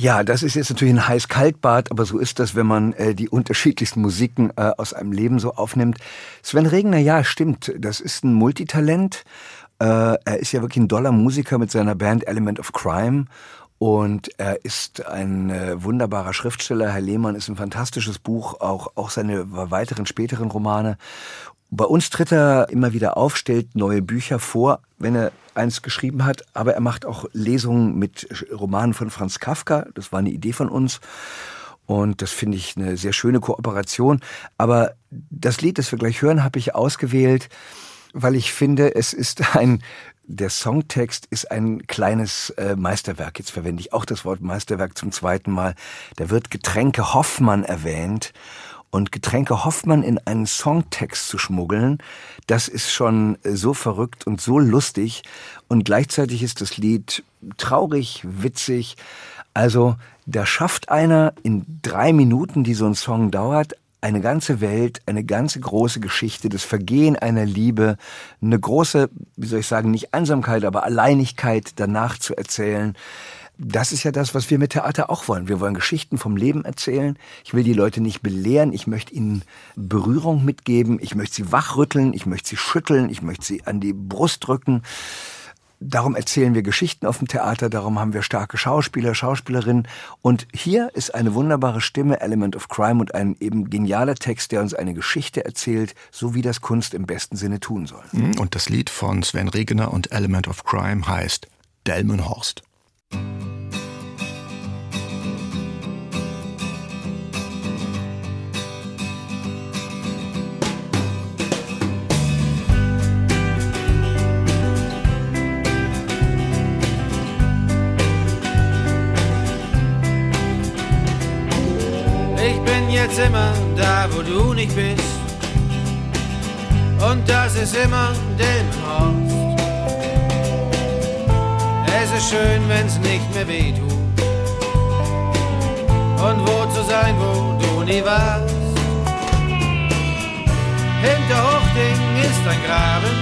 Ja, das ist jetzt natürlich ein heiß-kalt-Bad, aber so ist das, wenn man äh, die unterschiedlichsten Musiken äh, aus einem Leben so aufnimmt. Sven Regner, ja, stimmt. Das ist ein Multitalent. Äh, er ist ja wirklich ein doller Musiker mit seiner Band Element of Crime. Und er ist ein äh, wunderbarer Schriftsteller. Herr Lehmann ist ein fantastisches Buch, auch, auch seine weiteren späteren Romane. Bei uns tritt er immer wieder auf, stellt neue Bücher vor, wenn er eins geschrieben hat, aber er macht auch Lesungen mit Romanen von Franz Kafka. Das war eine Idee von uns. Und das finde ich eine sehr schöne Kooperation. Aber das Lied, das wir gleich hören, habe ich ausgewählt, weil ich finde, es ist ein, der Songtext ist ein kleines äh, Meisterwerk. Jetzt verwende ich auch das Wort Meisterwerk zum zweiten Mal. Da wird Getränke Hoffmann erwähnt. Und Getränke Hoffmann in einen Songtext zu schmuggeln, das ist schon äh, so verrückt und so lustig. Und gleichzeitig ist das Lied traurig, witzig. Also da schafft einer in drei Minuten, die so ein Song dauert, eine ganze Welt, eine ganze große Geschichte, das Vergehen einer Liebe, eine große, wie soll ich sagen, nicht Einsamkeit, aber Alleinigkeit danach zu erzählen. Das ist ja das, was wir mit Theater auch wollen. Wir wollen Geschichten vom Leben erzählen. Ich will die Leute nicht belehren. Ich möchte ihnen Berührung mitgeben. Ich möchte sie wachrütteln. Ich möchte sie schütteln. Ich möchte sie an die Brust drücken. Darum erzählen wir Geschichten auf dem Theater, darum haben wir starke Schauspieler, Schauspielerinnen. Und hier ist eine wunderbare Stimme, Element of Crime und ein eben genialer Text, der uns eine Geschichte erzählt, so wie das Kunst im besten Sinne tun soll. Mhm, und das Lied von Sven Regener und Element of Crime heißt Delmenhorst. Jetzt immer da, wo du nicht bist. Und das ist immer Delmenhorst. Es ist schön, wenn's nicht mehr weh tut. Und wo zu sein, wo du nie warst. Hinter Hochding ist ein Graben.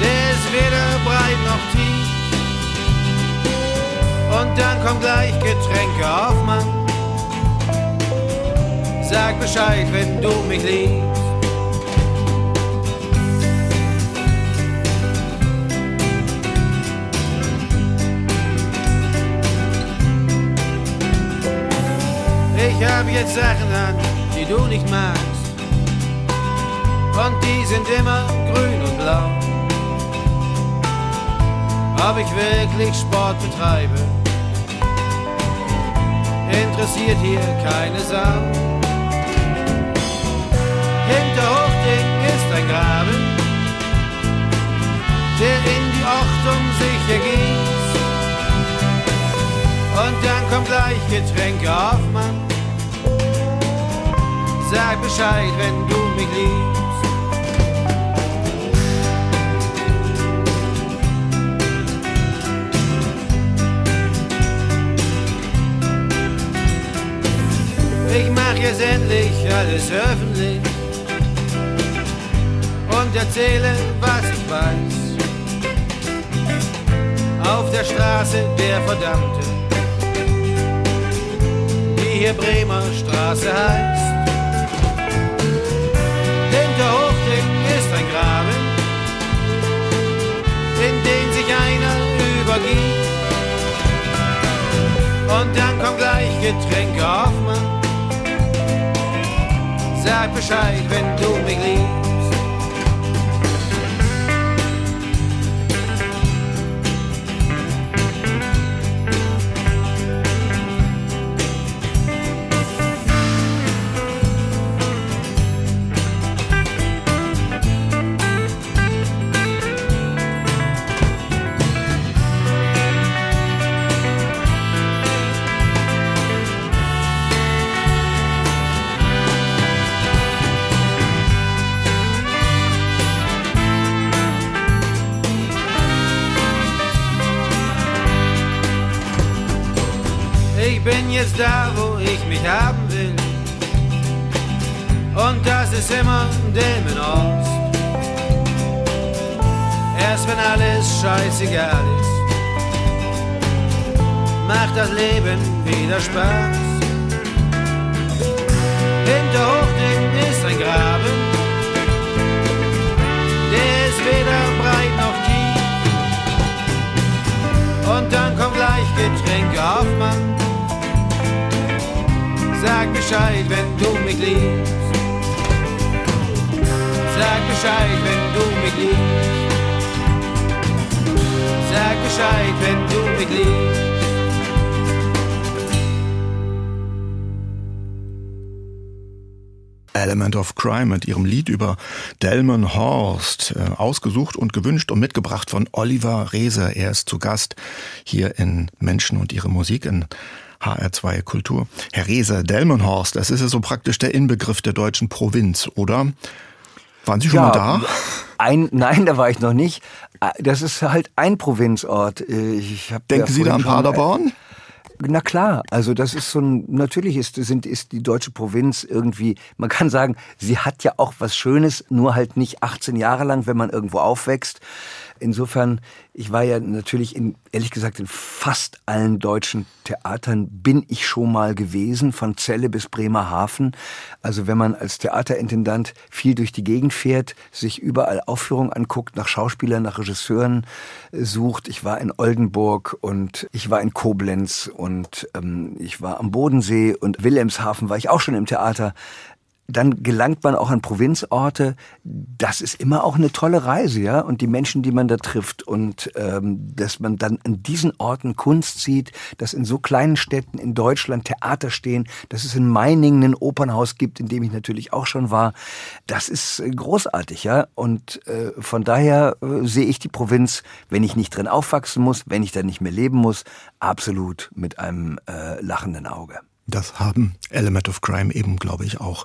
Der ist weder breit noch tief. Und dann kommt gleich Getränke auf Mann. Sag Bescheid, wenn du mich liebst. Ich hab jetzt Sachen an, die du nicht magst. Und die sind immer grün und blau. Ob ich wirklich Sport betreibe, interessiert hier keine Sau. Hinter Hochding ist ein Graben, der in die Ochtung sich ergießt. Und dann kommt gleich Getränke auf, Mann. Sag Bescheid, wenn du mich liebst. Ich mach jetzt endlich alles öffentlich und erzähle, was ich weiß. Auf der Straße der Verdammte, die hier Bremer Straße heißt. Übergibt. Und dann kommt gleich Getränke auf, Mann. Sag Bescheid, wenn du mich liebst. Scheißegal ist, macht das Leben wieder Spaß. Hinter Hochding ist ein Graben, der ist weder breit noch tief. Und dann kommt gleich Getränke auf, Mann. Sag Bescheid, wenn du mich liebst. Sag Bescheid, wenn du mich liebst. Sag Bescheid, wenn du mich liebst. Element of Crime mit ihrem Lied über Delman Horst, äh, ausgesucht und gewünscht und mitgebracht von Oliver Reser. Er ist zu Gast hier in Menschen und ihre Musik in HR2 Kultur. Herr Reese, Delmenhorst, das ist ja so praktisch der Inbegriff der deutschen Provinz, oder? Waren Sie schon ja, mal da? Ein, nein, da war ich noch nicht. Das ist halt ein Provinzort. Ich Denken Sie da an Paderborn? Na klar, also das ist so ein, natürlich ist, sind, ist die deutsche Provinz irgendwie, man kann sagen, sie hat ja auch was Schönes, nur halt nicht 18 Jahre lang, wenn man irgendwo aufwächst. Insofern, ich war ja natürlich in, ehrlich gesagt, in fast allen deutschen Theatern bin ich schon mal gewesen, von Celle bis Bremerhaven. Also wenn man als Theaterintendant viel durch die Gegend fährt, sich überall Aufführungen anguckt, nach Schauspielern, nach Regisseuren äh, sucht. Ich war in Oldenburg und ich war in Koblenz und ähm, ich war am Bodensee und Wilhelmshaven war ich auch schon im Theater dann gelangt man auch an Provinzorte. Das ist immer auch eine tolle Reise, ja. Und die Menschen, die man da trifft und ähm, dass man dann an diesen Orten Kunst sieht, dass in so kleinen Städten in Deutschland Theater stehen, dass es in Meiningen ein Opernhaus gibt, in dem ich natürlich auch schon war. Das ist äh, großartig, ja. Und äh, von daher äh, sehe ich die Provinz, wenn ich nicht drin aufwachsen muss, wenn ich da nicht mehr leben muss, absolut mit einem äh, lachenden Auge. Das haben Element of Crime eben, glaube ich, auch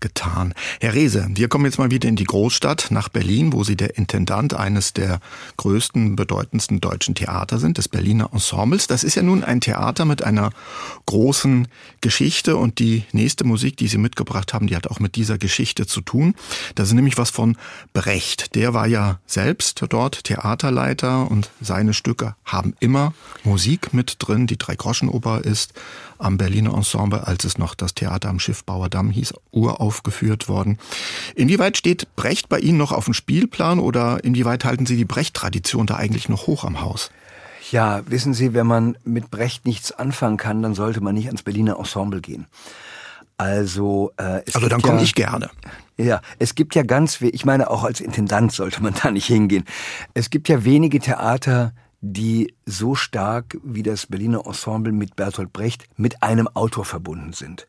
getan. Herr Rehse, wir kommen jetzt mal wieder in die Großstadt, nach Berlin, wo Sie der Intendant eines der größten, bedeutendsten deutschen Theater sind, des Berliner Ensembles. Das ist ja nun ein Theater mit einer großen Geschichte und die nächste Musik, die Sie mitgebracht haben, die hat auch mit dieser Geschichte zu tun. Das ist nämlich was von Brecht. Der war ja selbst dort Theaterleiter und seine Stücke haben immer Musik mit drin. Die Drei-Groschen-Oper ist am Berliner Ensemble, als es noch das Theater am Schiffbauer Damm hieß, uraufgeführt worden. Inwieweit steht Brecht bei Ihnen noch auf dem Spielplan oder inwieweit halten Sie die Brecht-Tradition da eigentlich noch hoch am Haus? Ja, wissen Sie, wenn man mit Brecht nichts anfangen kann, dann sollte man nicht ans Berliner Ensemble gehen. Also, äh, es also dann komme ja, ich gerne. Ja, es gibt ja ganz, ich meine auch als Intendant sollte man da nicht hingehen. Es gibt ja wenige Theater, die so stark wie das Berliner Ensemble mit Bertolt Brecht mit einem Autor verbunden sind.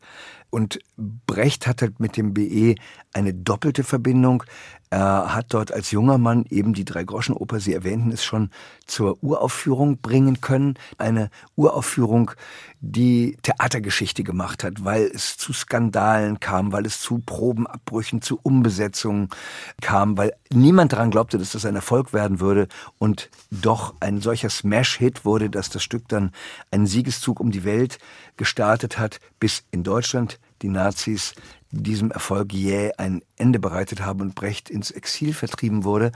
Und Brecht hat halt mit dem BE eine doppelte Verbindung. Er hat dort als junger Mann eben die Drei-Groschen-Oper, Sie erwähnten es schon, zur Uraufführung bringen können. Eine Uraufführung, die Theatergeschichte gemacht hat, weil es zu Skandalen kam, weil es zu Probenabbrüchen, zu Umbesetzungen kam, weil niemand daran glaubte, dass das ein Erfolg werden würde und doch ein solcher Smash-Hit wurde, dass das Stück dann einen Siegeszug um die Welt gestartet hat, bis in Deutschland die Nazis diesem Erfolg jäh ein Ende bereitet haben und Brecht ins Exil vertrieben wurde.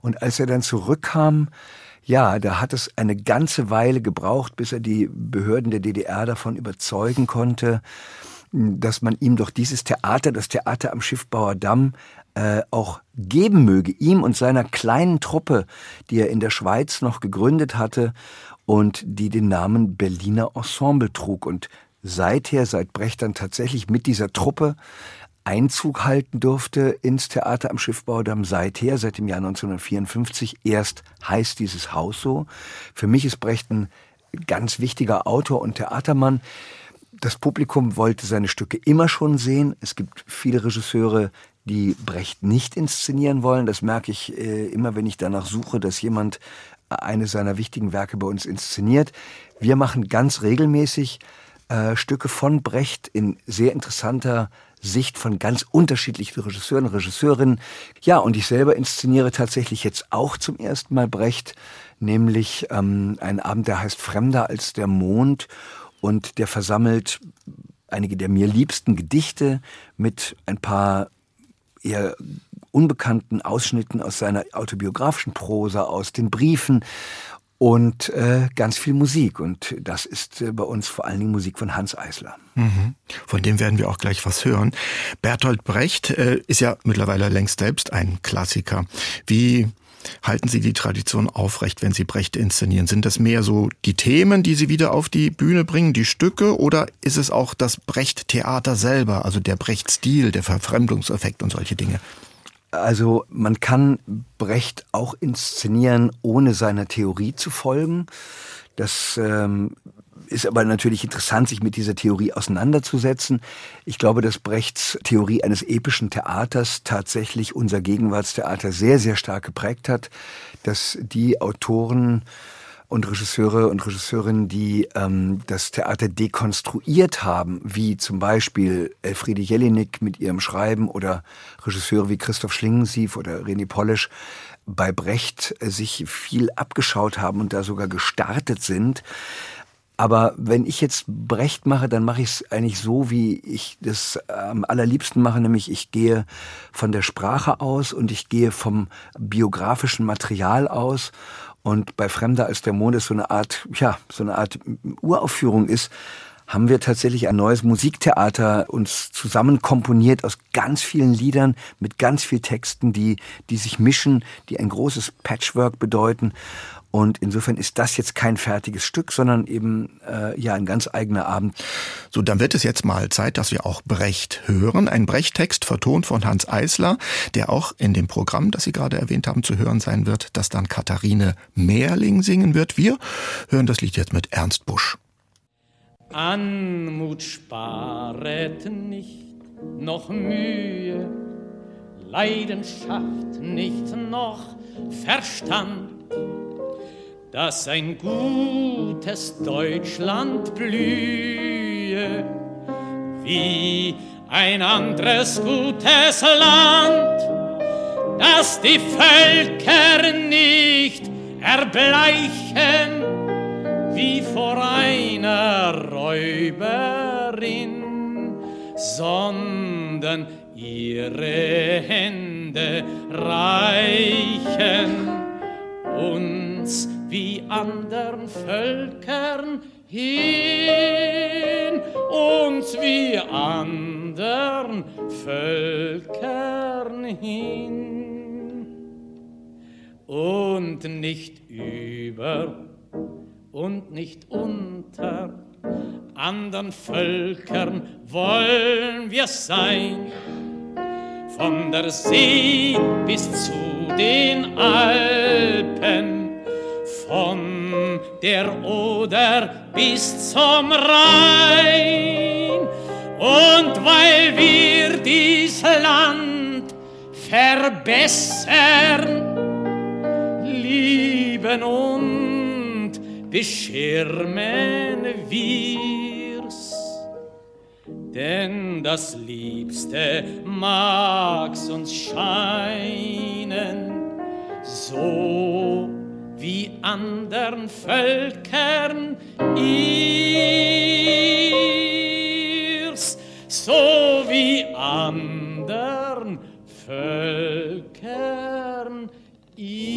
Und als er dann zurückkam, ja, da hat es eine ganze Weile gebraucht, bis er die Behörden der DDR davon überzeugen konnte, dass man ihm doch dieses Theater, das Theater am Schiffbauer Damm, äh, auch geben möge, ihm und seiner kleinen Truppe, die er in der Schweiz noch gegründet hatte und die den Namen Berliner Ensemble trug. Und seither, seit Brecht dann tatsächlich mit dieser Truppe Einzug halten durfte ins Theater am Schiffbaudamm seither, seit dem Jahr 1954. Erst heißt dieses Haus so. Für mich ist Brecht ein ganz wichtiger Autor und Theatermann. Das Publikum wollte seine Stücke immer schon sehen. Es gibt viele Regisseure, die Brecht nicht inszenieren wollen. Das merke ich äh, immer, wenn ich danach suche, dass jemand eine seiner wichtigen Werke bei uns inszeniert. Wir machen ganz regelmäßig äh, Stücke von Brecht in sehr interessanter Sicht von ganz unterschiedlichen Regisseuren, Regisseurinnen. Ja, und ich selber inszeniere tatsächlich jetzt auch zum ersten Mal Brecht, nämlich ähm, einen Abend, der heißt Fremder als der Mond und der versammelt einige der mir liebsten Gedichte mit ein paar eher unbekannten Ausschnitten aus seiner autobiografischen Prosa, aus den Briefen und äh, ganz viel Musik. Und das ist äh, bei uns vor allen Dingen Musik von Hans Eisler. Mhm. Von dem werden wir auch gleich was hören. Bertolt Brecht äh, ist ja mittlerweile längst selbst ein Klassiker. Wie halten Sie die Tradition aufrecht, wenn Sie Brecht inszenieren? Sind das mehr so die Themen, die Sie wieder auf die Bühne bringen, die Stücke, oder ist es auch das Brecht-Theater selber, also der Brecht-Stil, der Verfremdungseffekt und solche Dinge? Also man kann Brecht auch inszenieren, ohne seiner Theorie zu folgen. Das ähm, ist aber natürlich interessant, sich mit dieser Theorie auseinanderzusetzen. Ich glaube, dass Brechts Theorie eines epischen Theaters tatsächlich unser Gegenwartstheater sehr, sehr stark geprägt hat, dass die Autoren und Regisseure und Regisseurinnen, die ähm, das Theater dekonstruiert haben, wie zum Beispiel Elfriede Jelinek mit ihrem Schreiben oder Regisseure wie Christoph Schlingensief oder René Polisch, bei Brecht äh, sich viel abgeschaut haben und da sogar gestartet sind. Aber wenn ich jetzt Brecht mache, dann mache ich es eigentlich so, wie ich das am allerliebsten mache, nämlich ich gehe von der Sprache aus und ich gehe vom biografischen Material aus. Und bei Fremder als der Mond ist so eine Art, ja, so eine Art Uraufführung ist, haben wir tatsächlich ein neues Musiktheater uns zusammen komponiert aus ganz vielen Liedern mit ganz viel Texten, die, die sich mischen, die ein großes Patchwork bedeuten. Und insofern ist das jetzt kein fertiges Stück, sondern eben äh, ja ein ganz eigener Abend. So, dann wird es jetzt mal Zeit, dass wir auch Brecht hören. Ein Brecht-Text vertont von Hans Eisler, der auch in dem Programm, das Sie gerade erwähnt haben, zu hören sein wird, das dann Katharine Mehrling singen wird. Wir hören das Lied jetzt mit Ernst Busch. Anmut sparet nicht noch Mühe, Leidenschaft nicht noch Verstand dass ein gutes Deutschland blühe, wie ein anderes gutes Land, dass die Völker nicht erbleichen, wie vor einer Räuberin, sondern ihre Hände reichen uns wie andern Völkern hin, uns wie andern Völkern hin. Und nicht über und nicht unter andern Völkern wollen wir sein, von der See bis zu den Alpen von der Oder bis zum Rhein. Und weil wir dies Land verbessern, lieben und beschirmen wir's. Denn das Liebste mag's uns scheinen, so wie andern Völkern ihrs, so wie andern Völkern ihrs.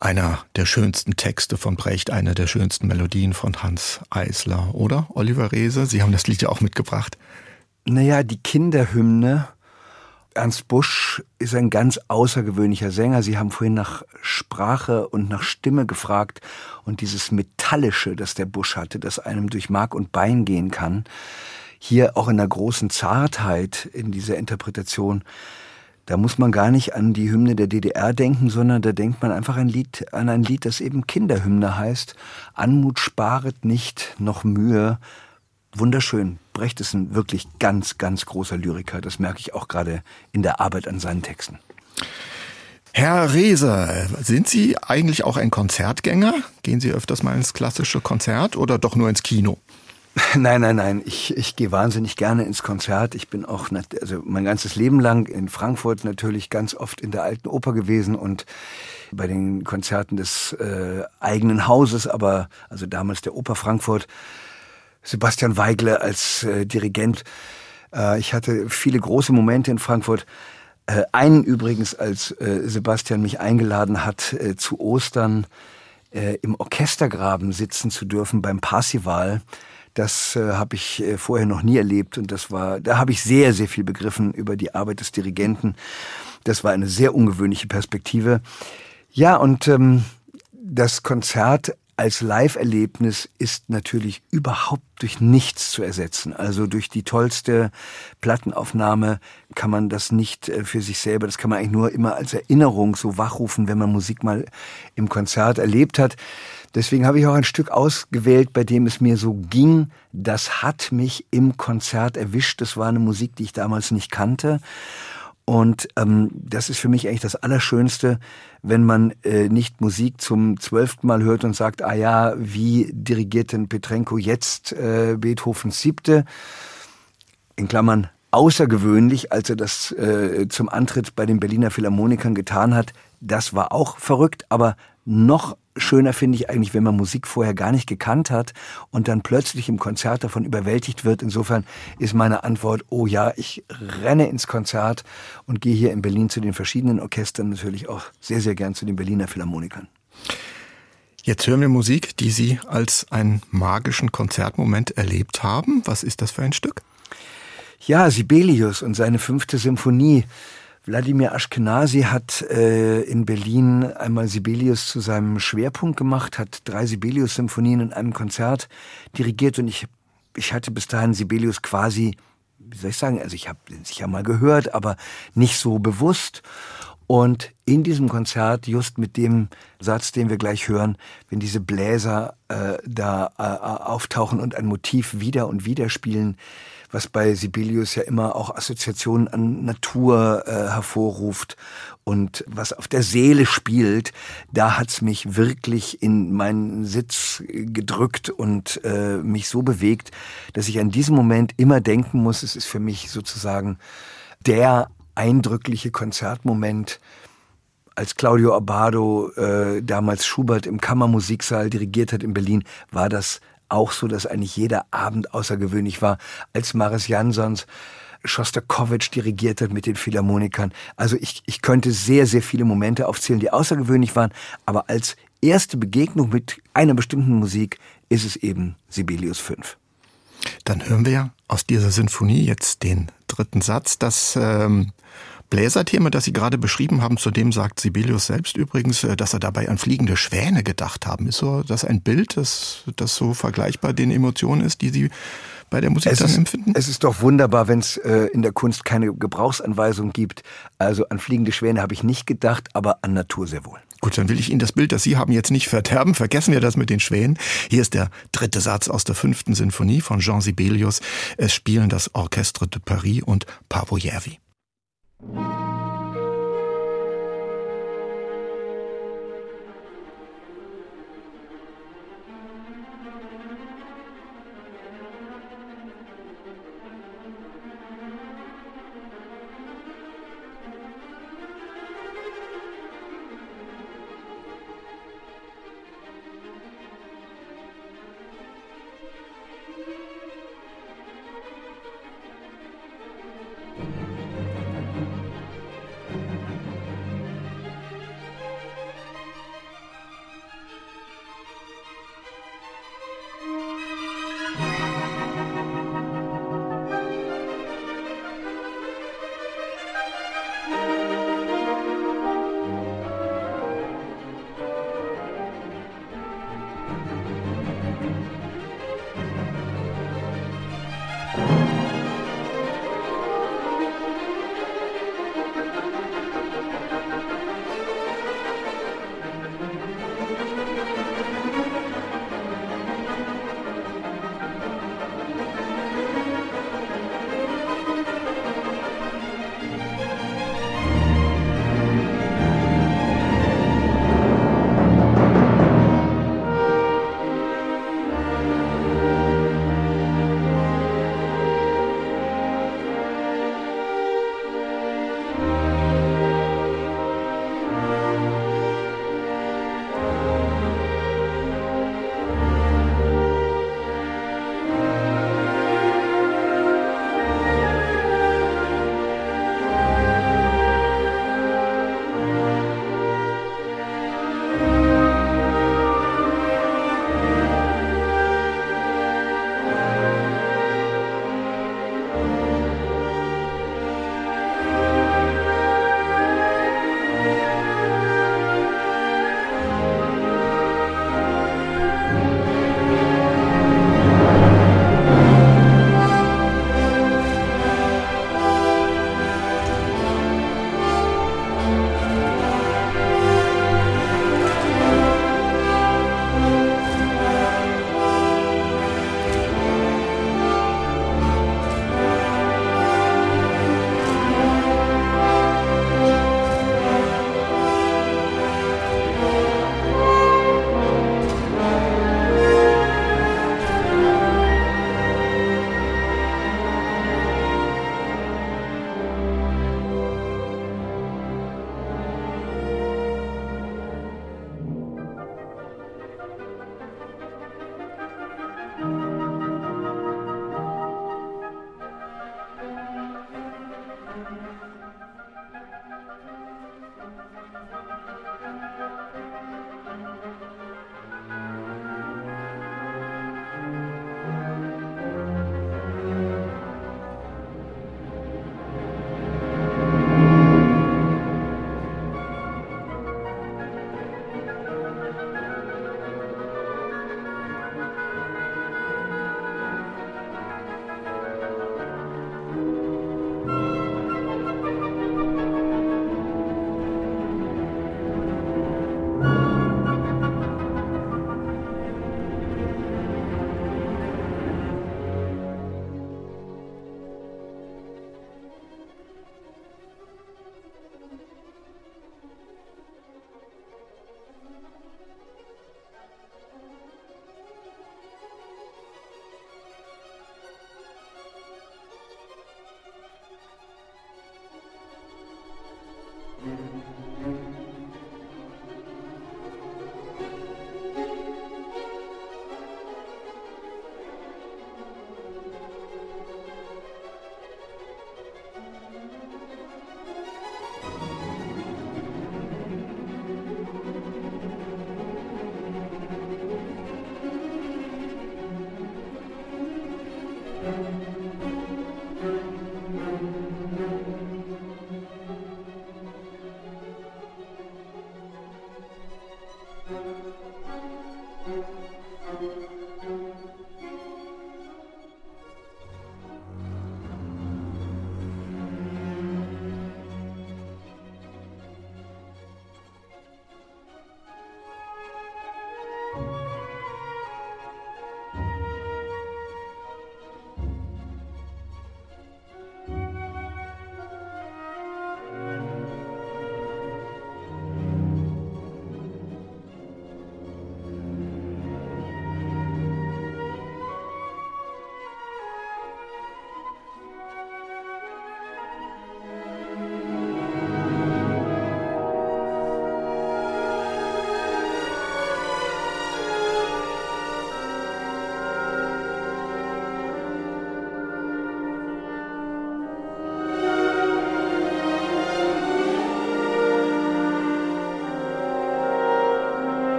Einer der schönsten Texte von Brecht, eine der schönsten Melodien von Hans Eisler, oder? Oliver Reese, Sie haben das Lied ja auch mitgebracht. Naja, die Kinderhymne Ernst Busch ist ein ganz außergewöhnlicher Sänger. Sie haben vorhin nach Sprache und nach Stimme gefragt und dieses Metallische, das der Busch hatte, das einem durch Mark und Bein gehen kann, hier auch in einer großen Zartheit in dieser Interpretation, da muss man gar nicht an die Hymne der DDR denken, sondern da denkt man einfach ein Lied, an ein Lied, das eben Kinderhymne heißt. Anmut sparet nicht noch Mühe, wunderschön. Brecht ist ein wirklich ganz, ganz großer Lyriker. Das merke ich auch gerade in der Arbeit an seinen Texten. Herr Reese, sind Sie eigentlich auch ein Konzertgänger? Gehen Sie öfters mal ins klassische Konzert oder doch nur ins Kino? Nein, nein, nein. Ich, ich gehe wahnsinnig gerne ins Konzert. Ich bin auch also mein ganzes Leben lang in Frankfurt natürlich ganz oft in der alten Oper gewesen und bei den Konzerten des äh, eigenen Hauses, aber also damals der Oper Frankfurt Sebastian Weigle als äh, Dirigent. Äh, ich hatte viele große Momente in Frankfurt. Äh, einen übrigens, als äh, Sebastian mich eingeladen hat, äh, zu Ostern äh, im Orchestergraben sitzen zu dürfen beim Parsival. Das äh, habe ich äh, vorher noch nie erlebt und das war, da habe ich sehr, sehr viel begriffen über die Arbeit des Dirigenten. Das war eine sehr ungewöhnliche Perspektive. Ja, und ähm, das Konzert als Live-Erlebnis ist natürlich überhaupt durch nichts zu ersetzen. Also durch die tollste Plattenaufnahme kann man das nicht äh, für sich selber, das kann man eigentlich nur immer als Erinnerung so wachrufen, wenn man Musik mal im Konzert erlebt hat. Deswegen habe ich auch ein Stück ausgewählt, bei dem es mir so ging, das hat mich im Konzert erwischt. Das war eine Musik, die ich damals nicht kannte. Und ähm, das ist für mich eigentlich das Allerschönste, wenn man äh, nicht Musik zum zwölften Mal hört und sagt, ah ja, wie dirigiert denn Petrenko jetzt äh, Beethovens siebte? In Klammern außergewöhnlich, als er das äh, zum Antritt bei den Berliner Philharmonikern getan hat. Das war auch verrückt, aber noch schöner finde ich eigentlich, wenn man Musik vorher gar nicht gekannt hat und dann plötzlich im Konzert davon überwältigt wird. Insofern ist meine Antwort, oh ja, ich renne ins Konzert und gehe hier in Berlin zu den verschiedenen Orchestern, natürlich auch sehr, sehr gern zu den Berliner Philharmonikern. Jetzt hören wir Musik, die Sie als einen magischen Konzertmoment erlebt haben. Was ist das für ein Stück? Ja, Sibelius und seine fünfte Symphonie. Wladimir Ashkenazi hat äh, in Berlin einmal Sibelius zu seinem Schwerpunkt gemacht, hat drei Sibelius-Symphonien in einem Konzert dirigiert und ich, ich hatte bis dahin Sibelius quasi, wie soll ich sagen, also ich habe den sicher mal gehört, aber nicht so bewusst. Und in diesem Konzert, just mit dem Satz, den wir gleich hören, wenn diese Bläser äh, da äh, auftauchen und ein Motiv wieder und wieder spielen, was bei Sibelius ja immer auch Assoziationen an Natur äh, hervorruft und was auf der Seele spielt, da hat's mich wirklich in meinen Sitz gedrückt und äh, mich so bewegt, dass ich an diesem Moment immer denken muss, es ist für mich sozusagen der eindrückliche Konzertmoment, als Claudio Abbado äh, damals Schubert im Kammermusiksaal dirigiert hat in Berlin, war das auch so, dass eigentlich jeder Abend außergewöhnlich war, als Maris Jansons Schostakowitsch dirigiert hat mit den Philharmonikern. Also ich, ich könnte sehr, sehr viele Momente aufzählen, die außergewöhnlich waren, aber als erste Begegnung mit einer bestimmten Musik ist es eben Sibelius 5. Dann hören wir aus dieser Sinfonie jetzt den dritten Satz, das ähm, Bläserthema, das Sie gerade beschrieben haben, zu dem sagt Sibelius selbst übrigens, äh, dass er dabei an fliegende Schwäne gedacht haben. Ist so das ein Bild, das, das so vergleichbar den Emotionen ist, die Sie bei der Musik es dann ist, empfinden? Es ist doch wunderbar, wenn es äh, in der Kunst keine Gebrauchsanweisung gibt. Also an fliegende Schwäne habe ich nicht gedacht, aber an Natur sehr wohl. Gut, dann will ich Ihnen das Bild, das Sie haben, jetzt nicht verderben. Vergessen wir das mit den Schwänen. Hier ist der dritte Satz aus der fünften Sinfonie von Jean Sibelius. Es spielen das Orchestre de Paris und Pavo Thank you.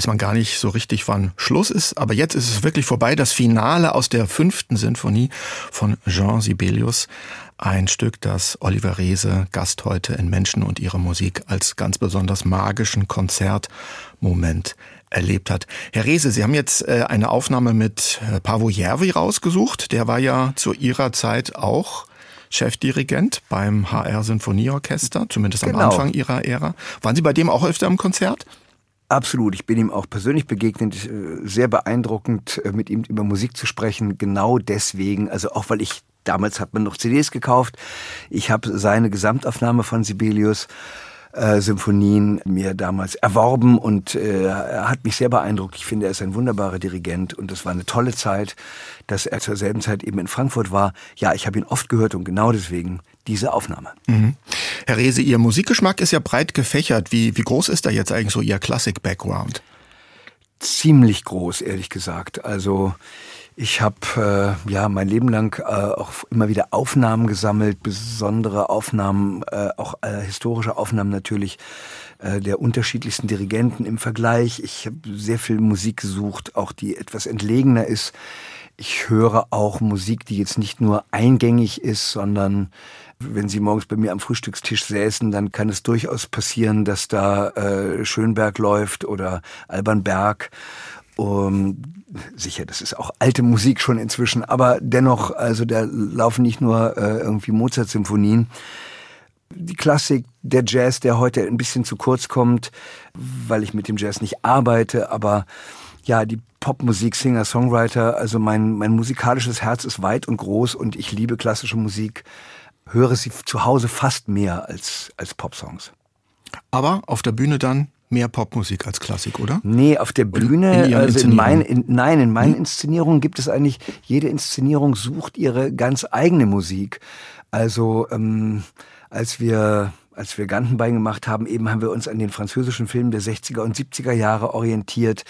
Weiß man gar nicht so richtig, wann Schluss ist. Aber jetzt ist es wirklich vorbei. Das Finale aus der fünften Sinfonie von Jean Sibelius. Ein Stück, das Oliver Reese Gast heute in Menschen und ihre Musik als ganz besonders magischen Konzertmoment erlebt hat. Herr Reese, Sie haben jetzt äh, eine Aufnahme mit äh, Pavo Järvi rausgesucht. Der war ja zu Ihrer Zeit auch Chefdirigent beim HR Sinfonieorchester, zumindest am Genau. Anfang Ihrer Ära. Waren Sie bei dem auch öfter im Konzert? Absolut. Ich bin ihm auch persönlich begegnet. Äh, sehr beeindruckend, äh, mit ihm über Musik zu sprechen. Genau deswegen, also auch weil ich damals hat man noch CDs gekauft. Ich habe seine Gesamtaufnahme von Sibelius äh, Symphonien mir damals erworben und äh, er hat mich sehr beeindruckt. Ich finde, er ist ein wunderbarer Dirigent und es war eine tolle Zeit, dass er zur selben Zeit eben in Frankfurt war. Ja, ich habe ihn oft gehört und genau deswegen diese Aufnahme. Mhm. Herr Rehse, Ihr Musikgeschmack ist ja breit gefächert. Wie, wie groß ist da jetzt eigentlich so Ihr Klassik-Background? Ziemlich groß, ehrlich gesagt. Also ich habe äh, ja mein Leben lang äh, auch immer wieder Aufnahmen gesammelt, besondere Aufnahmen, äh, auch äh, historische Aufnahmen natürlich äh, der unterschiedlichsten Dirigenten im Vergleich. Ich habe sehr viel Musik gesucht, auch die etwas entlegener ist. Ich höre auch Musik, die jetzt nicht nur eingängig ist, sondern wenn Sie morgens bei mir am Frühstückstisch säßen, dann kann es durchaus passieren, dass da äh, Schönberg läuft oder Alban Berg um, sicher, das ist auch alte Musik schon inzwischen, aber dennoch, also da laufen nicht nur äh, irgendwie Mozart-Symphonien. Die Klassik, der Jazz, der heute ein bisschen zu kurz kommt, weil ich mit dem Jazz nicht arbeite, aber ja, die Popmusik, Singer, Songwriter, also mein, mein musikalisches Herz ist weit und groß und ich liebe klassische Musik, höre sie zu Hause fast mehr als, als Popsongs. Aber auf der Bühne dann mehr Popmusik als Klassik, oder? Nee, auf der Bühne, in also in meinen, in, nein, in meinen hm? Inszenierungen gibt es eigentlich, jede Inszenierung sucht ihre ganz eigene Musik. Also, ähm, als wir als wir Gantenbein gemacht haben, eben haben wir uns an den französischen Filmen der 60er und 70er Jahre orientiert.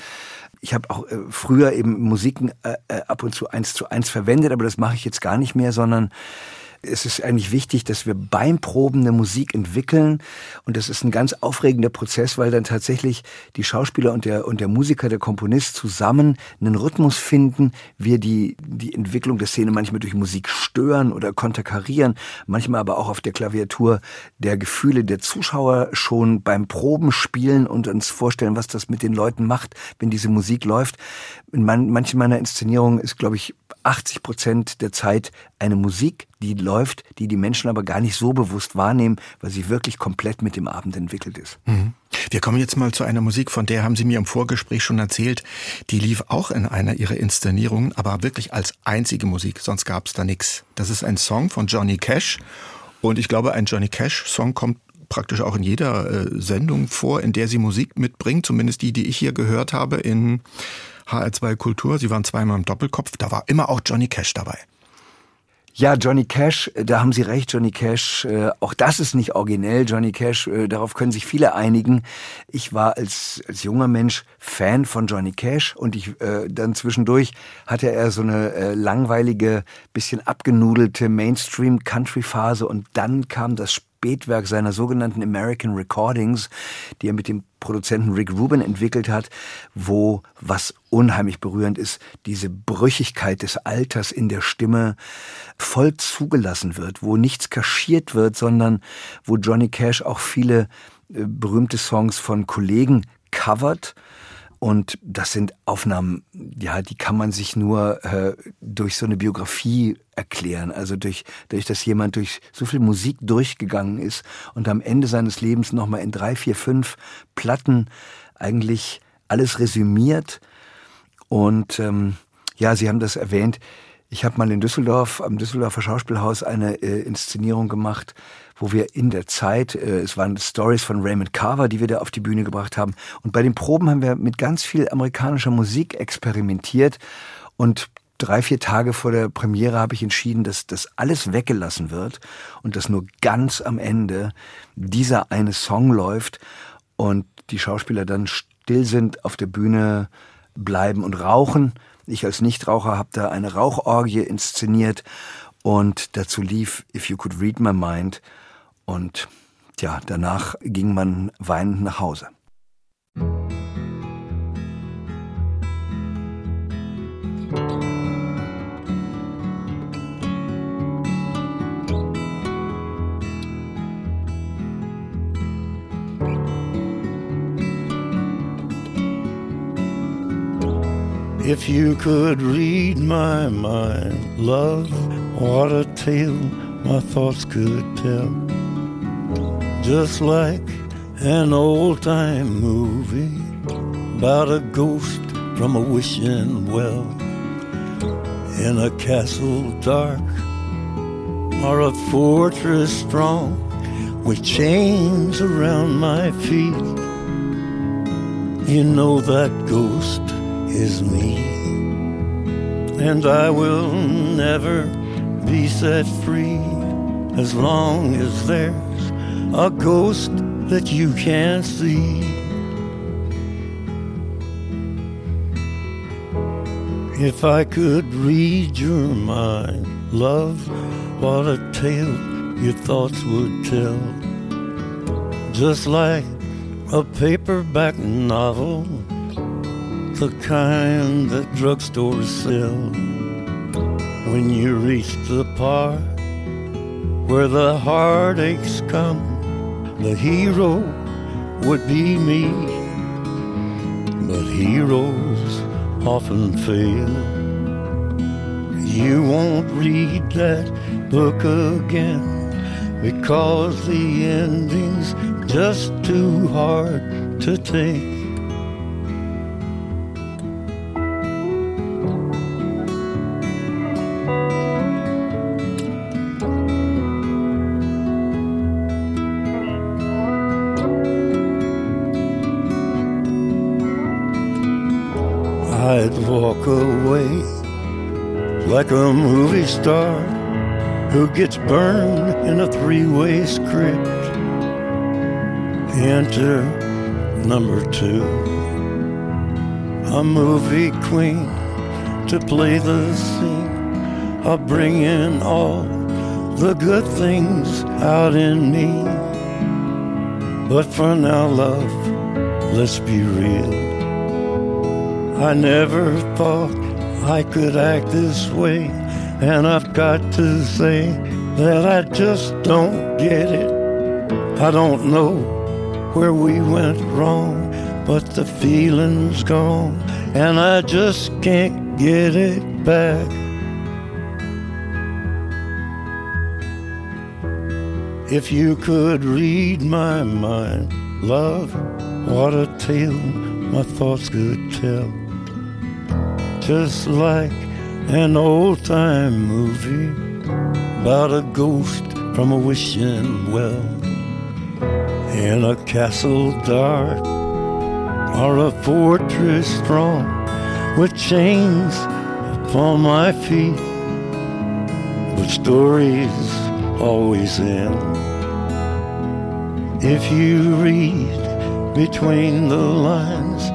Ich habe auch äh, früher eben Musiken äh, äh, ab und zu eins zu eins verwendet, aber das mache ich jetzt gar nicht mehr, sondern es ist eigentlich wichtig, dass wir beim Proben eine Musik entwickeln. Und das ist ein ganz aufregender Prozess, weil dann tatsächlich die Schauspieler und der, und der Musiker, der Komponist zusammen einen Rhythmus finden. Wir die, die Entwicklung der Szene manchmal durch Musik stören oder konterkarieren, manchmal aber auch auf der Klaviatur der Gefühle der Zuschauer schon beim Proben spielen und uns vorstellen, was das mit den Leuten macht, wenn diese Musik läuft. In manchen meiner Inszenierungen ist, glaube ich, 80 Prozent der Zeit eine Musik, die läuft, die die Menschen aber gar nicht so bewusst wahrnehmen, weil sie wirklich komplett mit dem Abend entwickelt ist. Mhm. Wir kommen jetzt mal zu einer Musik, von der haben Sie mir im Vorgespräch schon erzählt. Die lief auch in einer Ihrer Inszenierungen, aber wirklich als einzige Musik, sonst gab es da nichts. Das ist ein Song von Johnny Cash und ich glaube, ein Johnny Cash-Song kommt praktisch auch in jeder äh, Sendung vor, in der Sie Musik mitbringt, zumindest die, die ich hier gehört habe in HR2 Kultur. Sie waren zweimal im Doppelkopf. Da war immer auch Johnny Cash dabei. Ja, Johnny Cash, äh, da haben Sie recht, Johnny Cash, äh, auch das ist nicht originell, Johnny Cash, äh, darauf können sich viele einigen. Ich war als, als junger Mensch Fan von Johnny Cash und ich äh, dann zwischendurch hatte er so eine äh, langweilige, bisschen abgenudelte Mainstream-Country-Phase und dann kam das Spätwerk seiner sogenannten American Recordings, die er mit dem Produzenten Rick Rubin entwickelt hat, wo was unheimlich berührend ist, diese Brüchigkeit des Alters in der Stimme voll zugelassen wird, wo nichts kaschiert wird, sondern wo Johnny Cash auch viele äh, berühmte Songs von Kollegen covert und das sind Aufnahmen, ja, die kann man sich nur äh, durch so eine Biografie erklären. Also durch, durch, dass jemand durch so viel Musik durchgegangen ist und am Ende seines Lebens nochmal in drei, vier, fünf Platten eigentlich alles resümiert. Und ähm, ja, Sie haben das erwähnt. Ich habe mal in Düsseldorf, am Düsseldorfer Schauspielhaus, eine äh, Inszenierung gemacht, wo wir in der Zeit, äh, es waren Stories von Raymond Carver, die wir da auf die Bühne gebracht haben. Und bei den Proben haben wir mit ganz viel amerikanischer Musik experimentiert. Und drei, vier Tage vor der Premiere habe ich entschieden, dass das alles weggelassen wird und dass nur ganz am Ende dieser eine Song läuft und die Schauspieler dann still sind, auf der Bühne bleiben und rauchen ich als Nichtraucher habe da eine Rauchorgie inszeniert und dazu lief If You Could Read My Mind und ja, danach ging man weinend nach Hause. If you could read my mind, love, what a tale my thoughts could tell. Just like an old time movie, about a ghost from a wishing well in a castle dark or a fortress strong with chains around my feet. You know that ghost is me, and I will never be set free as long as there's a ghost that you can't see. If I could read your mind, love, what a tale your thoughts would tell. Just like a paperback novel, the kind that drugstores sell. When you reach the part where the heartaches come, the hero would be me. But heroes often fail. You won't read that book again because the ending's just too hard to take. Star who gets burned in a three-way script. Enter number two, a movie queen to play the scene. I'll bring in all the good things out in me. But for now, love, let's be real. I never thought I could act this way, and I've got to say that I just don't get it. I don't know where we went wrong, but the feeling's gone, and I just can't get it back. If you could read my mind, love, what a tale my thoughts could tell just like an old time movie about a ghost from a wishing well in a castle dark or a fortress strong with chains upon my feet. But stories always end if you read between the lines.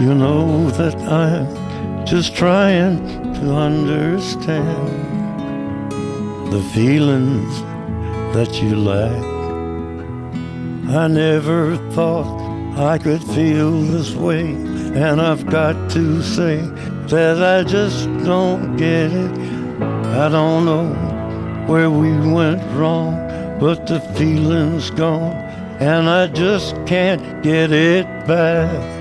You know that I'm just trying to understand the feelings that you lack. I never thought I could feel this way, and I've got to say that I just don't get it. I don't know where we went wrong, but the feeling's gone, and I just can't get it back.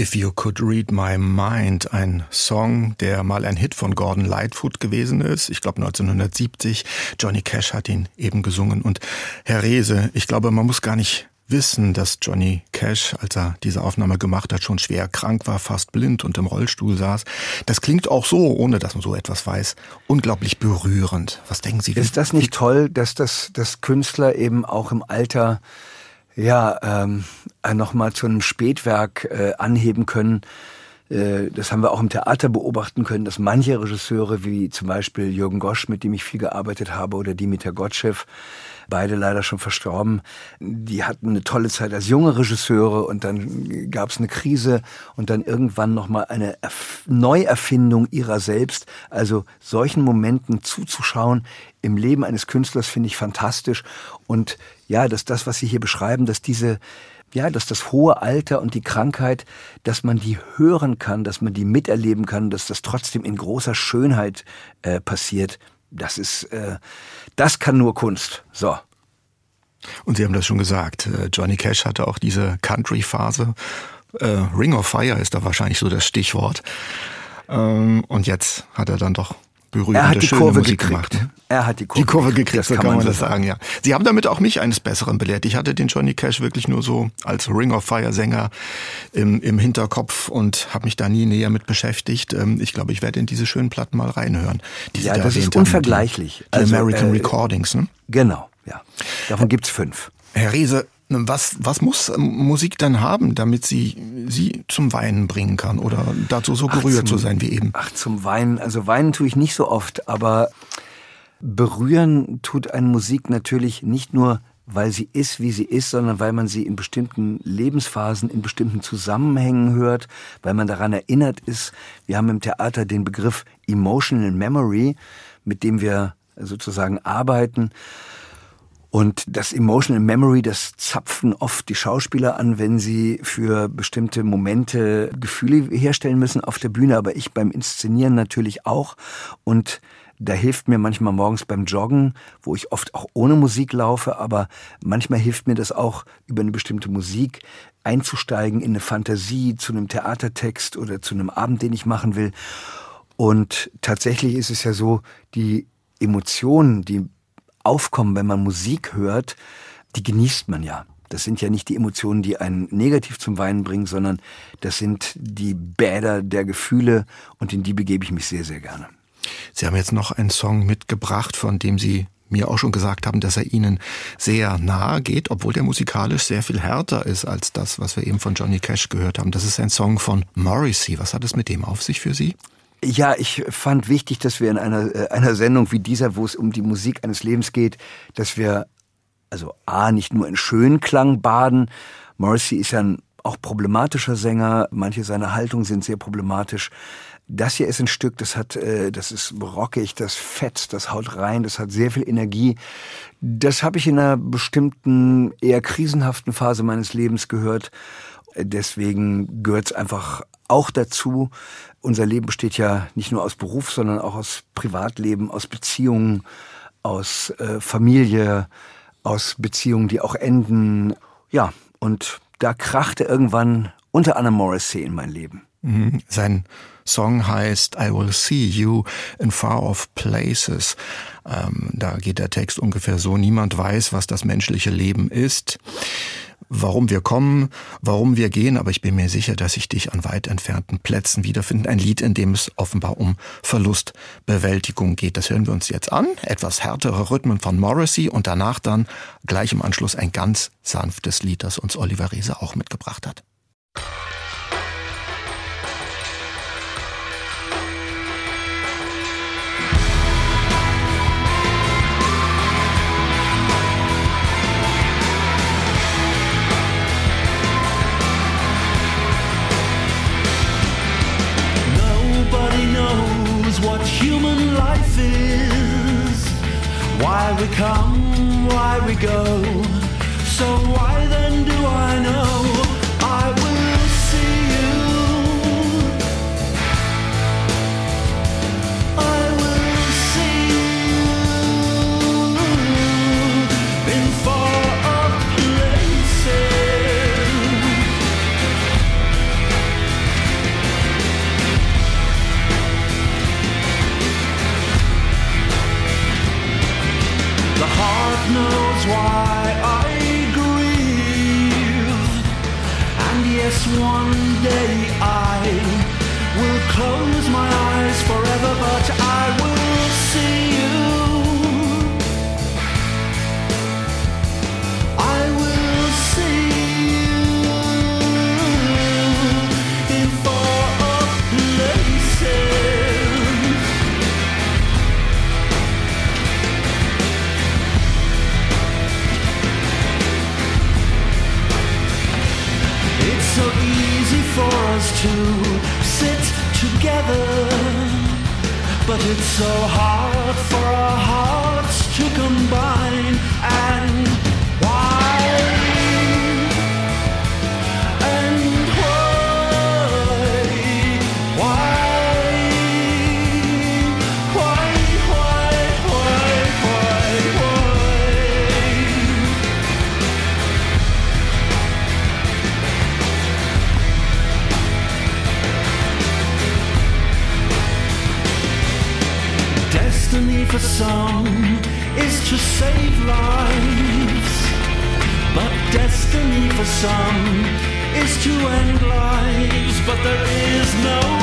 If You Could Read My Mind, ein Song, der mal ein Hit von Gordon Lightfoot gewesen ist. Ich glaube 1970. Johnny Cash hat ihn eben gesungen. Und Herr Rehse, ich glaube, man muss gar nicht wissen, dass Johnny Cash, als er diese Aufnahme gemacht hat, schon schwer krank war, fast blind und im Rollstuhl saß. Das klingt auch so, ohne dass man so etwas weiß, unglaublich berührend. Was denken Sie? Ist das nicht toll, dass das dass Künstler eben auch im Alter ja, ähm, äh, nochmal zu einem Spätwerk äh, anheben können. Äh, das haben wir auch im Theater beobachten können, dass manche Regisseure, wie zum Beispiel Jürgen Gosch, mit dem ich viel gearbeitet habe, oder Dimitar Gottschew, beide leider schon verstorben. Die hatten eine tolle Zeit als junge Regisseure und dann gab es eine Krise und dann irgendwann nochmal eine Erf Neuerfindung ihrer selbst. Also solchen Momenten zuzuschauen im Leben eines Künstlers finde ich fantastisch. Und ja, dass das, was Sie hier beschreiben, dass diese ja, dass das hohe Alter und die Krankheit, dass man die hören kann, dass man die miterleben kann, dass das trotzdem in großer Schönheit äh, passiert, das ist, äh, das kann nur Kunst. So. Und Sie haben das schon gesagt, äh, Johnny Cash hatte auch diese Country-Phase. Äh, Ring of Fire ist da wahrscheinlich so das Stichwort. Ähm, und jetzt hat er dann doch berührende, er hat die schöne Kurve Musik gekriegt. gemacht. Er hat die Kurve, Die Kurve gekriegt, so kann man, so das sagen, ja. Sie haben damit auch mich eines Besseren belehrt. Ich hatte den Johnny Cash wirklich nur so als Ring of Fire Sänger im, im Hinterkopf und habe mich da nie näher mit beschäftigt. Ähm, Ich glaube, ich werde in diese schönen Platten mal reinhören. Die Sie Ja, da das ist haben, unvergleichlich. Die, die Also, American äh, Recordings, ne? Genau, ja. Davon gibt's fünf. Herr Riese, was, was muss ähm, Musik dann haben, damit sie sie zum Weinen bringen kann oder dazu so gerührt zu zum- sein wie eben? Ach, zum Weinen. Also weinen tue ich nicht so oft, aber berühren tut eine Musik natürlich nicht nur, weil sie ist, wie sie ist, sondern weil man sie in bestimmten Lebensphasen, in bestimmten Zusammenhängen hört, weil man daran erinnert ist. Wir haben im Theater den Begriff Emotional Memory, mit dem wir sozusagen arbeiten. Und das Emotional Memory, das zapfen oft die Schauspieler an, wenn sie für bestimmte Momente Gefühle herstellen müssen auf der Bühne, aber ich beim Inszenieren natürlich auch. Und da hilft mir manchmal morgens beim Joggen, wo ich oft auch ohne Musik laufe, aber manchmal hilft mir das auch über eine bestimmte Musik einzusteigen in eine Fantasie zu einem Theatertext oder zu einem Abend, den ich machen will. Und tatsächlich ist es ja so, die Emotionen, die aufkommen, wenn man Musik hört, die genießt man ja. Das sind ja nicht die Emotionen, die einen negativ zum Weinen bringen, sondern das sind die Bäder der Gefühle und in die begebe ich mich sehr, sehr gerne. Sie haben jetzt noch einen Song mitgebracht, von dem Sie mir auch schon gesagt haben, dass er Ihnen sehr nahe geht, obwohl der musikalisch sehr viel härter ist als das, was wir eben von Johnny Cash gehört haben. Das ist ein Song von Morrissey. Was hat es mit dem auf sich für Sie? Ja, ich fand wichtig, dass wir in einer, äh, einer Sendung wie dieser, wo es um die Musik eines Lebens geht, dass wir also A, nicht nur in Schönklang baden. Morrissey ist ja ein auch problematischer Sänger. Manche seiner Haltungen sind sehr problematisch. Das hier ist ein Stück, das hat, äh, das ist rockig, das fetzt, das haut rein, das hat sehr viel Energie. Das habe ich in einer bestimmten, eher krisenhaften Phase meines Lebens gehört. Deswegen gehört es einfach auch dazu. Unser Leben besteht ja nicht nur aus Beruf, sondern auch aus Privatleben, aus Beziehungen, aus äh, Familie, aus Beziehungen, die auch enden. Ja, und da krachte irgendwann unter anderem Morrissey in mein Leben. Mhm. Sein Song heißt I Will See You in Far Off Places. Ähm, da geht der Text ungefähr so, niemand weiß, was das menschliche Leben ist, warum wir kommen, warum wir gehen, aber ich bin mir sicher, dass ich dich an weit entfernten Plätzen wiederfinde. Ein Lied, in dem es offenbar um Verlustbewältigung geht. Das hören wir uns jetzt an. Etwas härtere Rhythmen von Morrissey und danach dann gleich im Anschluss ein ganz sanftes Lied, das uns Oliver Reese auch mitgebracht hat. Why we come, why we go. So why why I grieve. And yes, one day I will close my eyes forever, but I will for us to sit together. But it's so hard for our hearts to combine and some is to end lives, but there is no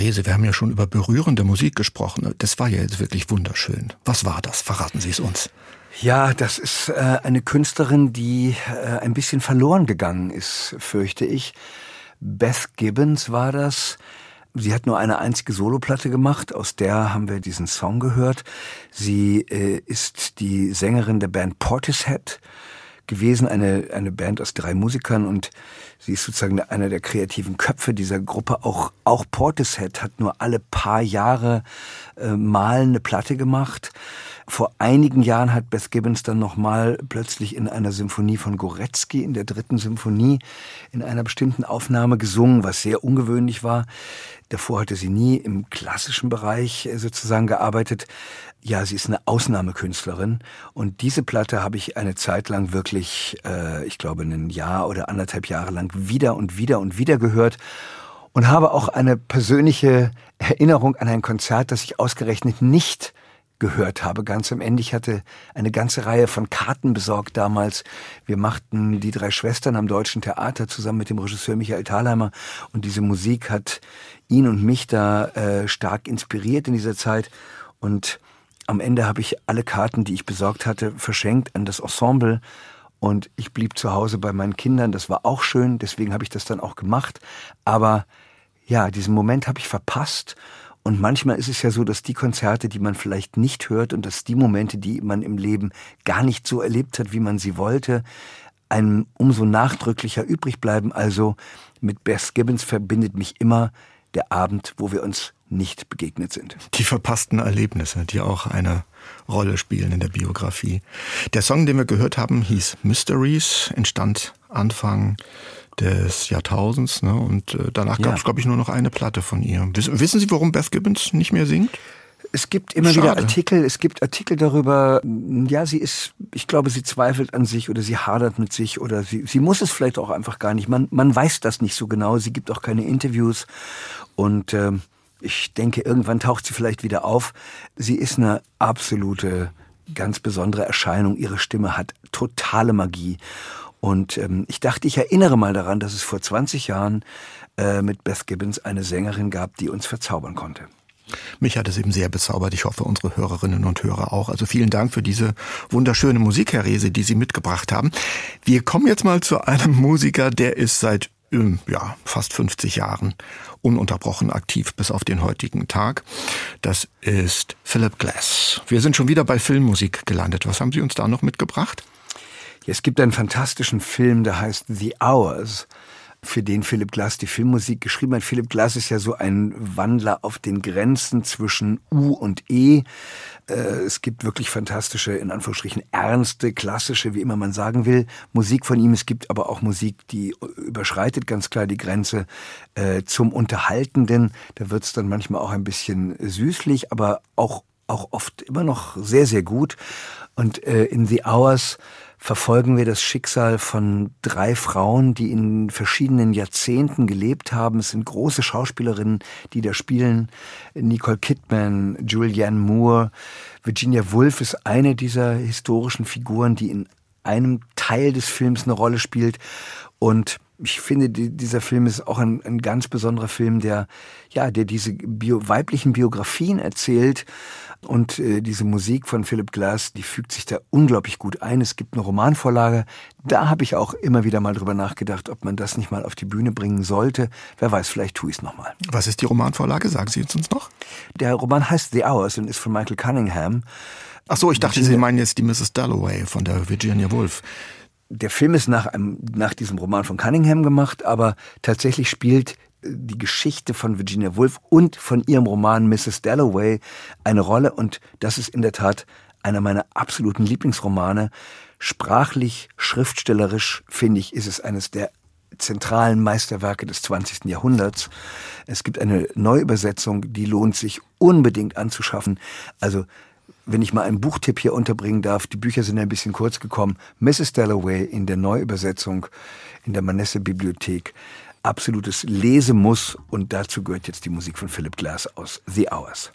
Herr Rehse, wir haben ja schon über berührende Musik gesprochen. Das war ja jetzt wirklich wunderschön. Was war das? Verraten Sie es uns. Ja, das ist äh, eine Künstlerin, die äh, ein bisschen verloren gegangen ist, fürchte ich. Beth Gibbons war das. Sie hat nur eine einzige Soloplatte gemacht, aus der haben wir diesen Song gehört. Sie äh, ist die Sängerin der Band Portishead gewesen, eine, eine Band aus drei Musikern und sie ist sozusagen einer der kreativen Köpfe dieser Gruppe. Auch, auch Portishead hat nur alle paar Jahre äh, mal eine Platte gemacht. Vor einigen Jahren hat Beth Gibbons dann nochmal plötzlich in einer Symphonie von Goretzky, in der dritten Symphonie, in einer bestimmten Aufnahme gesungen, was sehr ungewöhnlich war. Davor hatte sie nie im klassischen Bereich äh, sozusagen gearbeitet. Ja, sie ist eine Ausnahmekünstlerin. Und diese Platte habe ich eine Zeit lang wirklich, äh, ich glaube, ein Jahr oder anderthalb Jahre lang wieder und wieder und wieder gehört. Und habe auch eine persönliche Erinnerung an ein Konzert, das ich ausgerechnet nicht gehört habe. Ganz am Ende, ich hatte eine ganze Reihe von Karten besorgt damals. Wir machten die drei Schwestern am Deutschen Theater zusammen mit dem Regisseur Michael Thalheimer. Und diese Musik hat ihn und mich da äh, stark inspiriert in dieser Zeit. Und am Ende habe ich alle Karten, die ich besorgt hatte, verschenkt an das Ensemble. Und ich blieb zu Hause bei meinen Kindern. Das war auch schön, deswegen habe ich das dann auch gemacht. Aber ja, diesen Moment habe ich verpasst. Und manchmal ist es ja so, dass die Konzerte, die man vielleicht nicht hört und dass die Momente, die man im Leben gar nicht so erlebt hat, wie man sie wollte, einem umso nachdrücklicher übrig bleiben. Also mit Bess Gibbons verbindet mich immer der Abend, wo wir uns nicht begegnet sind. Die verpassten Erlebnisse, die auch eine Rolle spielen in der Biografie. Der Song, den wir gehört haben, hieß Mysteries, entstand Anfang des Jahrtausends. Ne? Und äh, danach gab es, glaube ich, nur noch eine Platte von ihr. Wissen Sie, warum Beth Gibbons nicht mehr singt? Es gibt immer Schade. wieder Artikel, es gibt Artikel darüber, ja, sie ist, ich glaube, sie zweifelt an sich oder sie hadert mit sich oder sie, sie muss es vielleicht auch einfach gar nicht. Man, man weiß das nicht so genau. Sie gibt auch keine Interviews und äh, ich denke, irgendwann taucht sie vielleicht wieder auf. Sie ist eine absolute, ganz besondere Erscheinung. Ihre Stimme hat totale Magie. Und ähm, ich dachte, ich erinnere mal daran, dass es vor 20 Jahren äh, mit Beth Gibbons eine Sängerin gab, die uns verzaubern konnte. Mich hat es eben sehr bezaubert. Ich hoffe, unsere Hörerinnen und Hörer auch. Also vielen Dank für diese wunderschöne Musik, Herr Rehse, die Sie mitgebracht haben. Wir kommen jetzt mal zu einem Musiker, der ist seit ähm, ja, fast 50 Jahren ununterbrochen aktiv bis auf den heutigen Tag. Das ist Philip Glass. Wir sind schon wieder bei Filmmusik gelandet. Was haben Sie uns da noch mitgebracht? Es gibt einen fantastischen Film, der heißt The Hours für den Philip Glass die Filmmusik geschrieben hat. Philip Glass ist ja so ein Wandler auf den Grenzen zwischen U und E. Äh, es gibt wirklich fantastische, in Anführungsstrichen ernste, klassische, wie immer man sagen will, Musik von ihm. Es gibt aber auch Musik, die überschreitet ganz klar die Grenze äh, zum Unterhaltenden. Da wird es dann manchmal auch ein bisschen süßlich, aber auch, auch oft immer noch sehr, sehr gut. Und äh, in The Hours verfolgen wir das Schicksal von drei Frauen, die in verschiedenen Jahrzehnten gelebt haben. Es sind große Schauspielerinnen, die da spielen. Nicole Kidman, Julianne Moore, Virginia Woolf ist eine dieser historischen Figuren, die in einem Teil des Films eine Rolle spielt. Und ich finde, dieser Film ist auch ein, ein ganz besonderer Film, der, ja, der diese Bio, weiblichen Biografien erzählt und äh, diese Musik von Philip Glass, die fügt sich da unglaublich gut ein. Es gibt eine Romanvorlage. Da habe ich auch immer wieder mal drüber nachgedacht, ob man das nicht mal auf die Bühne bringen sollte. Wer weiß, vielleicht tue ich es nochmal. Was ist die Romanvorlage? Sagen Sie uns noch? Der Roman heißt The Hours und ist von Michael Cunningham. Ach so, ich dachte, Virginia, Sie meinen jetzt die Mrs. Dalloway von der Virginia Woolf. Der Film ist nach, einem, nach diesem Roman von Cunningham gemacht, aber tatsächlich spielt die Geschichte von Virginia Woolf und von ihrem Roman Mrs. Dalloway eine Rolle und das ist in der Tat einer meiner absoluten Lieblingsromane. Sprachlich, schriftstellerisch, finde ich, ist es eines der zentralen Meisterwerke des 20. Jahrhunderts. Es gibt eine Neuübersetzung, die lohnt sich unbedingt anzuschaffen. Also wenn ich mal einen Buchtipp hier unterbringen darf, die Bücher sind ein bisschen kurz gekommen. Mrs. Dalloway in der Neuübersetzung in der Manesse Bibliothek absolutes Lesemuss und dazu gehört jetzt die Musik von Philip Glass aus The Hours.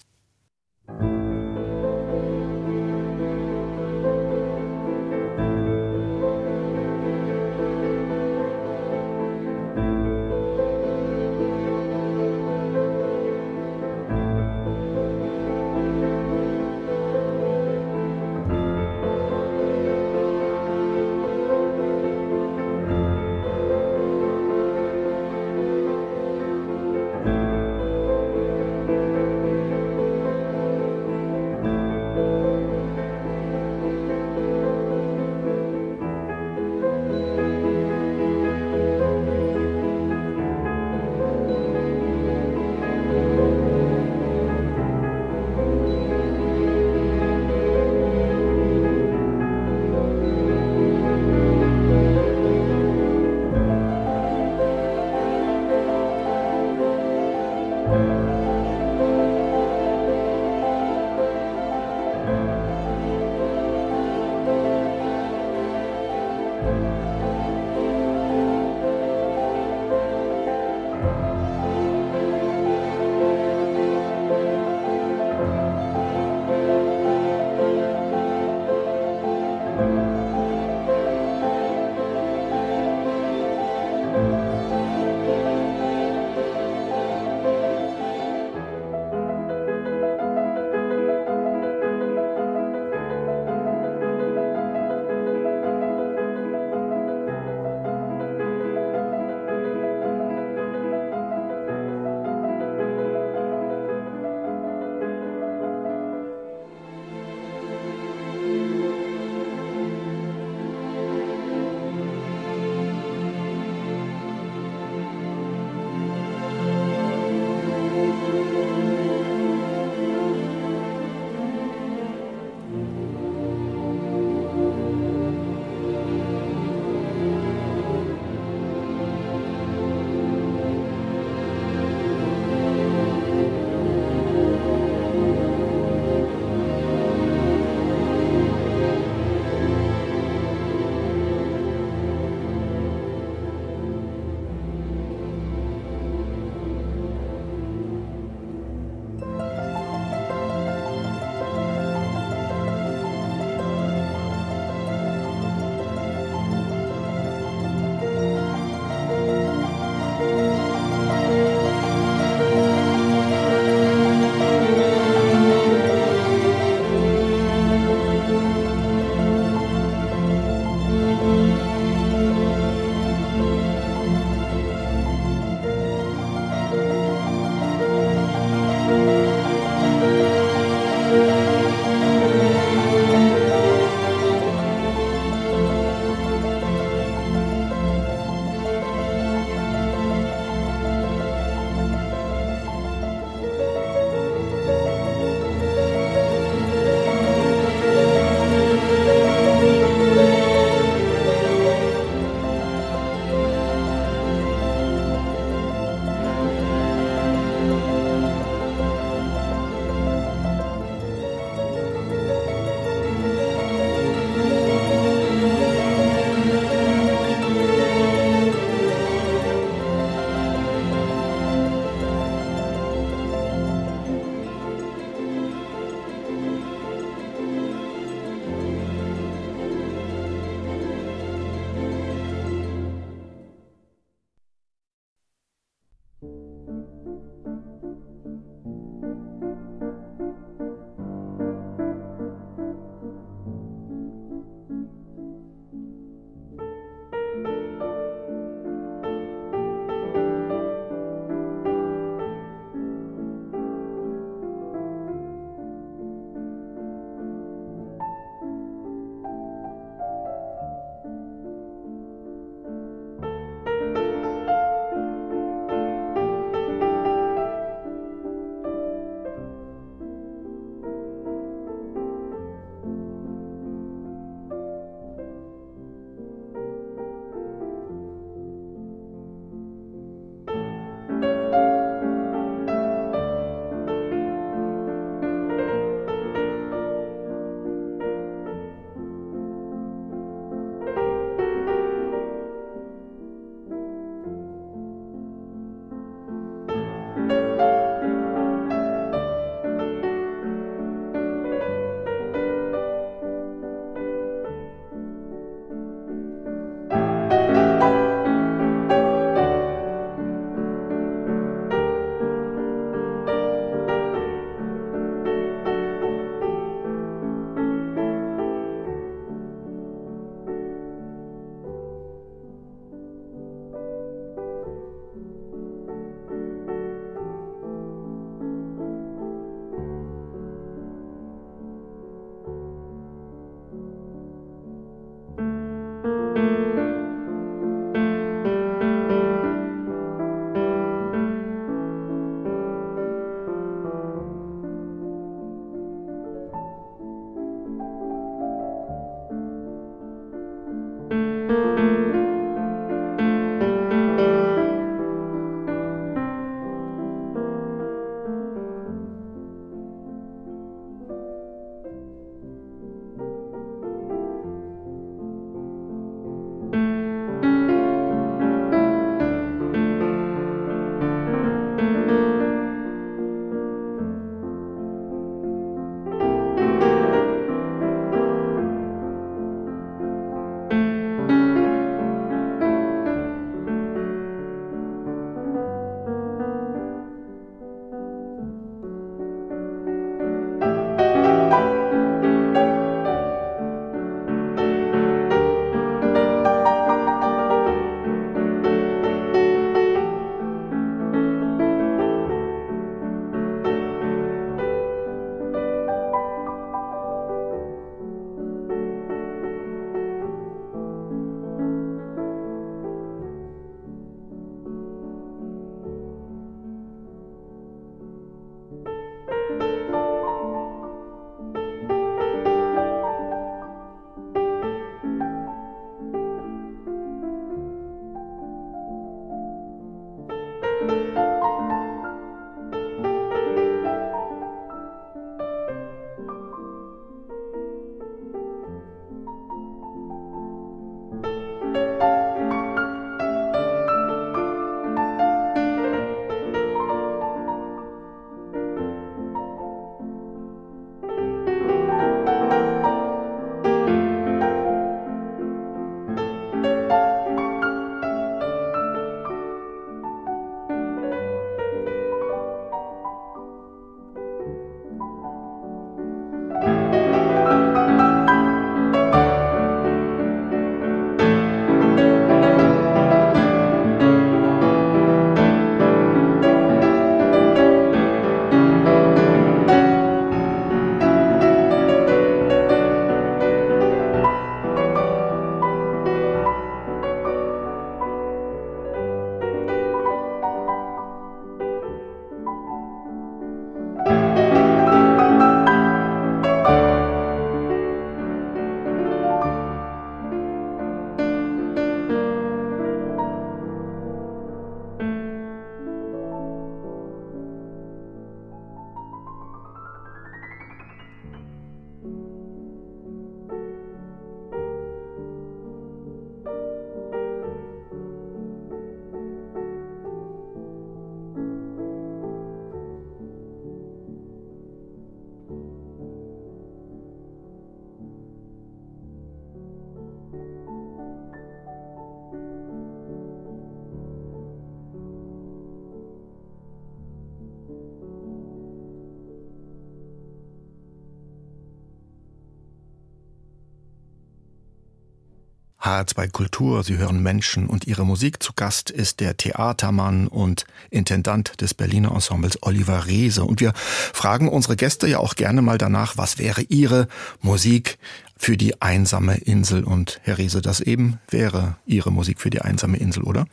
HR2 Kultur. Sie hören Menschen und ihre Musik. Zu Gast ist der Theatermann und Intendant des Berliner Ensembles Oliver Reese. Und wir fragen unsere Gäste ja auch gerne mal danach, was wäre ihre Musik für die einsame Insel? Und Herr Reese, das eben wäre Ihre Musik für die einsame Insel, oder?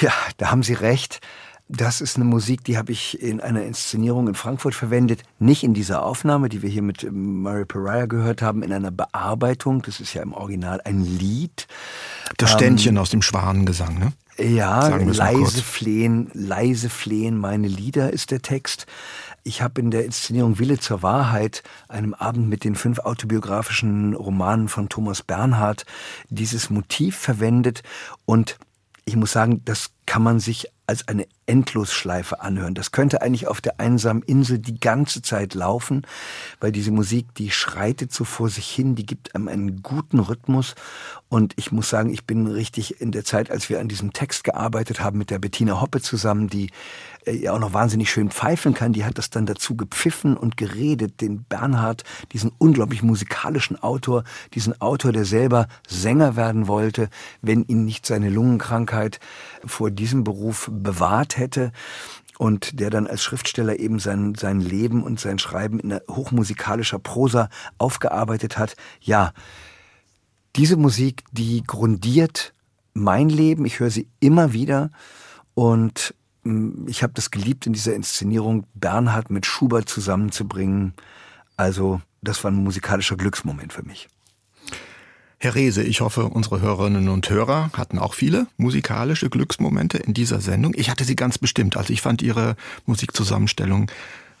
Ja, da haben Sie recht. Das ist eine Musik, die habe ich in einer Inszenierung in Frankfurt verwendet. Nicht in dieser Aufnahme, die wir hier mit Murray Pariah gehört haben, in einer Bearbeitung. Das ist ja im Original ein Lied. Das Ständchen ähm, aus dem Schwanengesang, ne? Ja, leise flehen, leise flehen, meine Lieder ist der Text. Ich habe in der Inszenierung Wille zur Wahrheit, einem Abend mit den fünf autobiografischen Romanen von Thomas Bernhard, dieses Motiv verwendet und ich muss sagen, das kann man sich als eine Endlosschleife anhören. Das könnte eigentlich auf der einsamen Insel die ganze Zeit laufen, weil diese Musik, die schreitet so vor sich hin, die gibt einem einen guten Rhythmus. Und ich muss sagen, ich bin richtig in der Zeit, als wir an diesem Text gearbeitet haben, mit der Bettina Hoppe zusammen, die äh, ja auch noch wahnsinnig schön pfeifen kann, die hat das dann dazu gepfiffen und geredet, den Bernhard, diesen unglaublich musikalischen Autor, diesen Autor, der selber Sänger werden wollte, wenn ihn nicht seine Lungenkrankheit vor diesem Beruf bewahrt hätte und der dann als Schriftsteller eben sein, sein Leben und sein Schreiben in hochmusikalischer Prosa aufgearbeitet hat. Ja, diese Musik, die grundiert mein Leben, ich höre sie immer wieder und hm, ich habe das geliebt in dieser Inszenierung, Bernhard mit Schubert zusammenzubringen. Also das war ein musikalischer Glücksmoment für mich. Herr Rehse, ich hoffe, unsere Hörerinnen und Hörer hatten auch viele musikalische Glücksmomente in dieser Sendung. Ich hatte sie ganz bestimmt. Also ich fand Ihre Musikzusammenstellung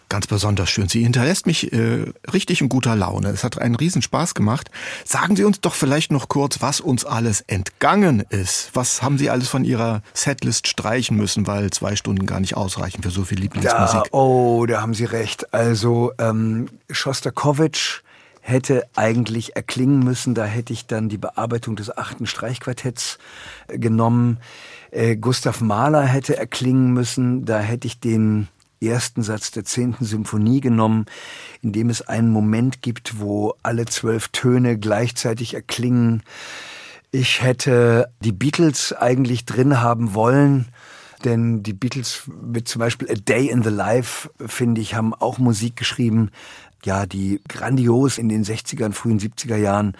ganz besonders schön. Sie hinterlässt mich äh, richtig in guter Laune. Es hat einen Riesenspaß gemacht. Sagen Sie uns doch vielleicht noch kurz, was uns alles entgangen ist. Was haben Sie alles von Ihrer Setlist streichen müssen, weil zwei Stunden gar nicht ausreichen für so viel Lieblingsmusik? Da, oh, da haben Sie recht. Also ähm, Schostakowitsch hätte eigentlich erklingen müssen. Da hätte ich dann die Bearbeitung des achten Streichquartetts äh, genommen. Äh, Gustav Mahler hätte erklingen müssen. Da hätte ich den ersten Satz der zehnten Symphonie genommen, in dem es einen Moment gibt, wo alle zwölf Töne gleichzeitig erklingen. Ich hätte die Beatles eigentlich drin haben wollen, denn die Beatles mit zum Beispiel A Day in the Life, finde ich, haben auch Musik geschrieben, ja, die grandios in den 60ern, frühen 70er Jahren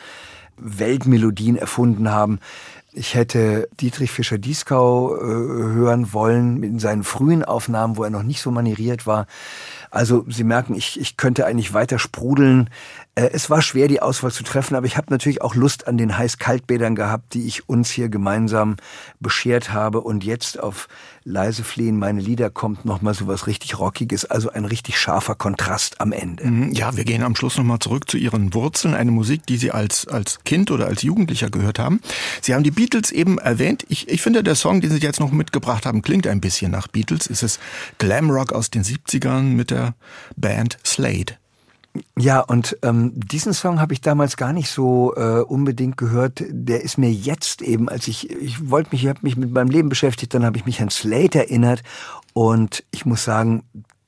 Weltmelodien erfunden haben. Ich hätte Dietrich Fischer-Dieskau äh, hören wollen in seinen frühen Aufnahmen, wo er noch nicht so manieriert war. Also Sie merken, ich, ich könnte eigentlich weiter sprudeln. Äh, es war schwer, die Auswahl zu treffen, aber ich habe natürlich auch Lust an den Heiß-Kaltbädern gehabt, die ich uns hier gemeinsam beschert habe. Und jetzt auf leise flehen meine Lieder kommt nochmal so was richtig Rockiges, also ein richtig scharfer Kontrast am Ende. Mhm, ja, wir gehen am Schluss nochmal zurück zu Ihren Wurzeln, eine Musik, die Sie als, als Kind oder als Jugendlicher gehört haben. Sie haben die Beatles eben erwähnt. Ich, ich finde, der Song, den Sie jetzt noch mitgebracht haben, klingt ein bisschen nach Beatles. Es ist Glamrock aus den 70ern mit der Band Slade. Ja, und ähm, diesen Song habe ich damals gar nicht so äh, unbedingt gehört. Der ist mir jetzt eben, als ich, ich wollte mich, ich habe mich mit meinem Leben beschäftigt, dann habe ich mich an Slate erinnert und ich muss sagen,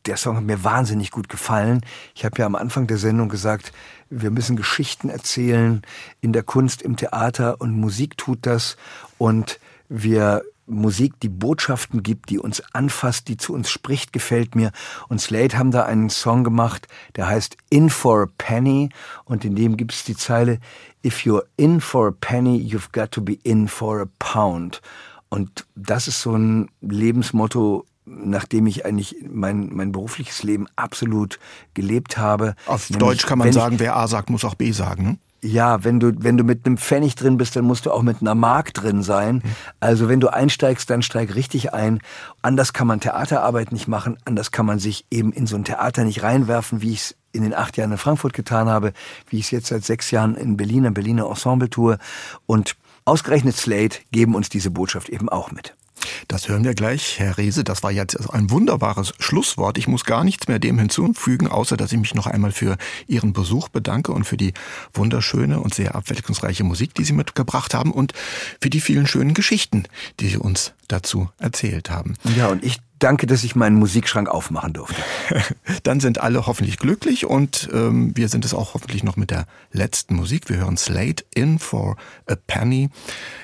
der Song hat mir wahnsinnig gut gefallen. Ich habe ja am Anfang der Sendung gesagt, wir müssen Geschichten erzählen in der Kunst, im Theater und Musik tut das und wir Musik, die Botschaften gibt, die uns anfasst, die zu uns spricht, gefällt mir. Und Slade haben da einen Song gemacht, der heißt In for a Penny und in dem gibt es die Zeile If you're in for a penny, you've got to be in for a pound. Und das ist so ein Lebensmotto, nachdem ich eigentlich mein, mein berufliches Leben absolut gelebt habe. Auf Deutsch kann man sagen, wer A sagt, muss auch B sagen. Ja, wenn du, wenn du mit einem Pfennig drin bist, dann musst du auch mit einer Mark drin sein. Also wenn du einsteigst, dann steig richtig ein. Anders kann man Theaterarbeit nicht machen, anders kann man sich eben in so ein Theater nicht reinwerfen, wie ich es in den acht Jahren in Frankfurt getan habe, wie ich es jetzt seit sechs Jahren in Berlin, am Berliner Ensemble tue. Und ausgerechnet Slate geben uns diese Botschaft eben auch mit. Das hören wir gleich, Herr Rehse. Das war jetzt ein wunderbares Schlusswort. Ich muss gar nichts mehr dem hinzufügen, außer dass ich mich noch einmal für Ihren Besuch bedanke und für die wunderschöne und sehr abwechslungsreiche Musik, die Sie mitgebracht haben und für die vielen schönen Geschichten, die Sie uns dazu erzählt haben. Ja, und ich Danke, dass ich meinen Musikschrank aufmachen durfte. Dann sind alle hoffentlich glücklich und ähm, wir sind es auch hoffentlich noch mit der letzten Musik. Wir hören Slate In for a Penny.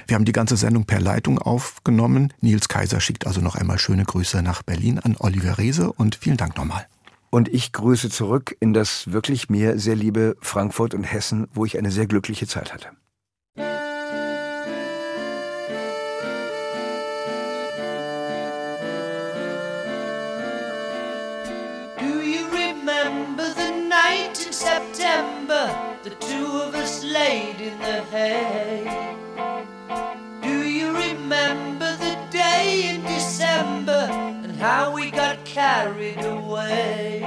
Wir haben die ganze Sendung per Leitung aufgenommen. Nils Kaiser schickt also noch einmal schöne Grüße nach Berlin an Oliver Reese und vielen Dank nochmal. Und ich grüße zurück in das wirklich mir sehr liebe Frankfurt und Hessen, wo ich eine sehr glückliche Zeit hatte. Night in September the two of us laid in the hay? Do you remember the day in December and how we got carried away?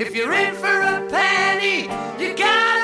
If you're in for a penny, you gotta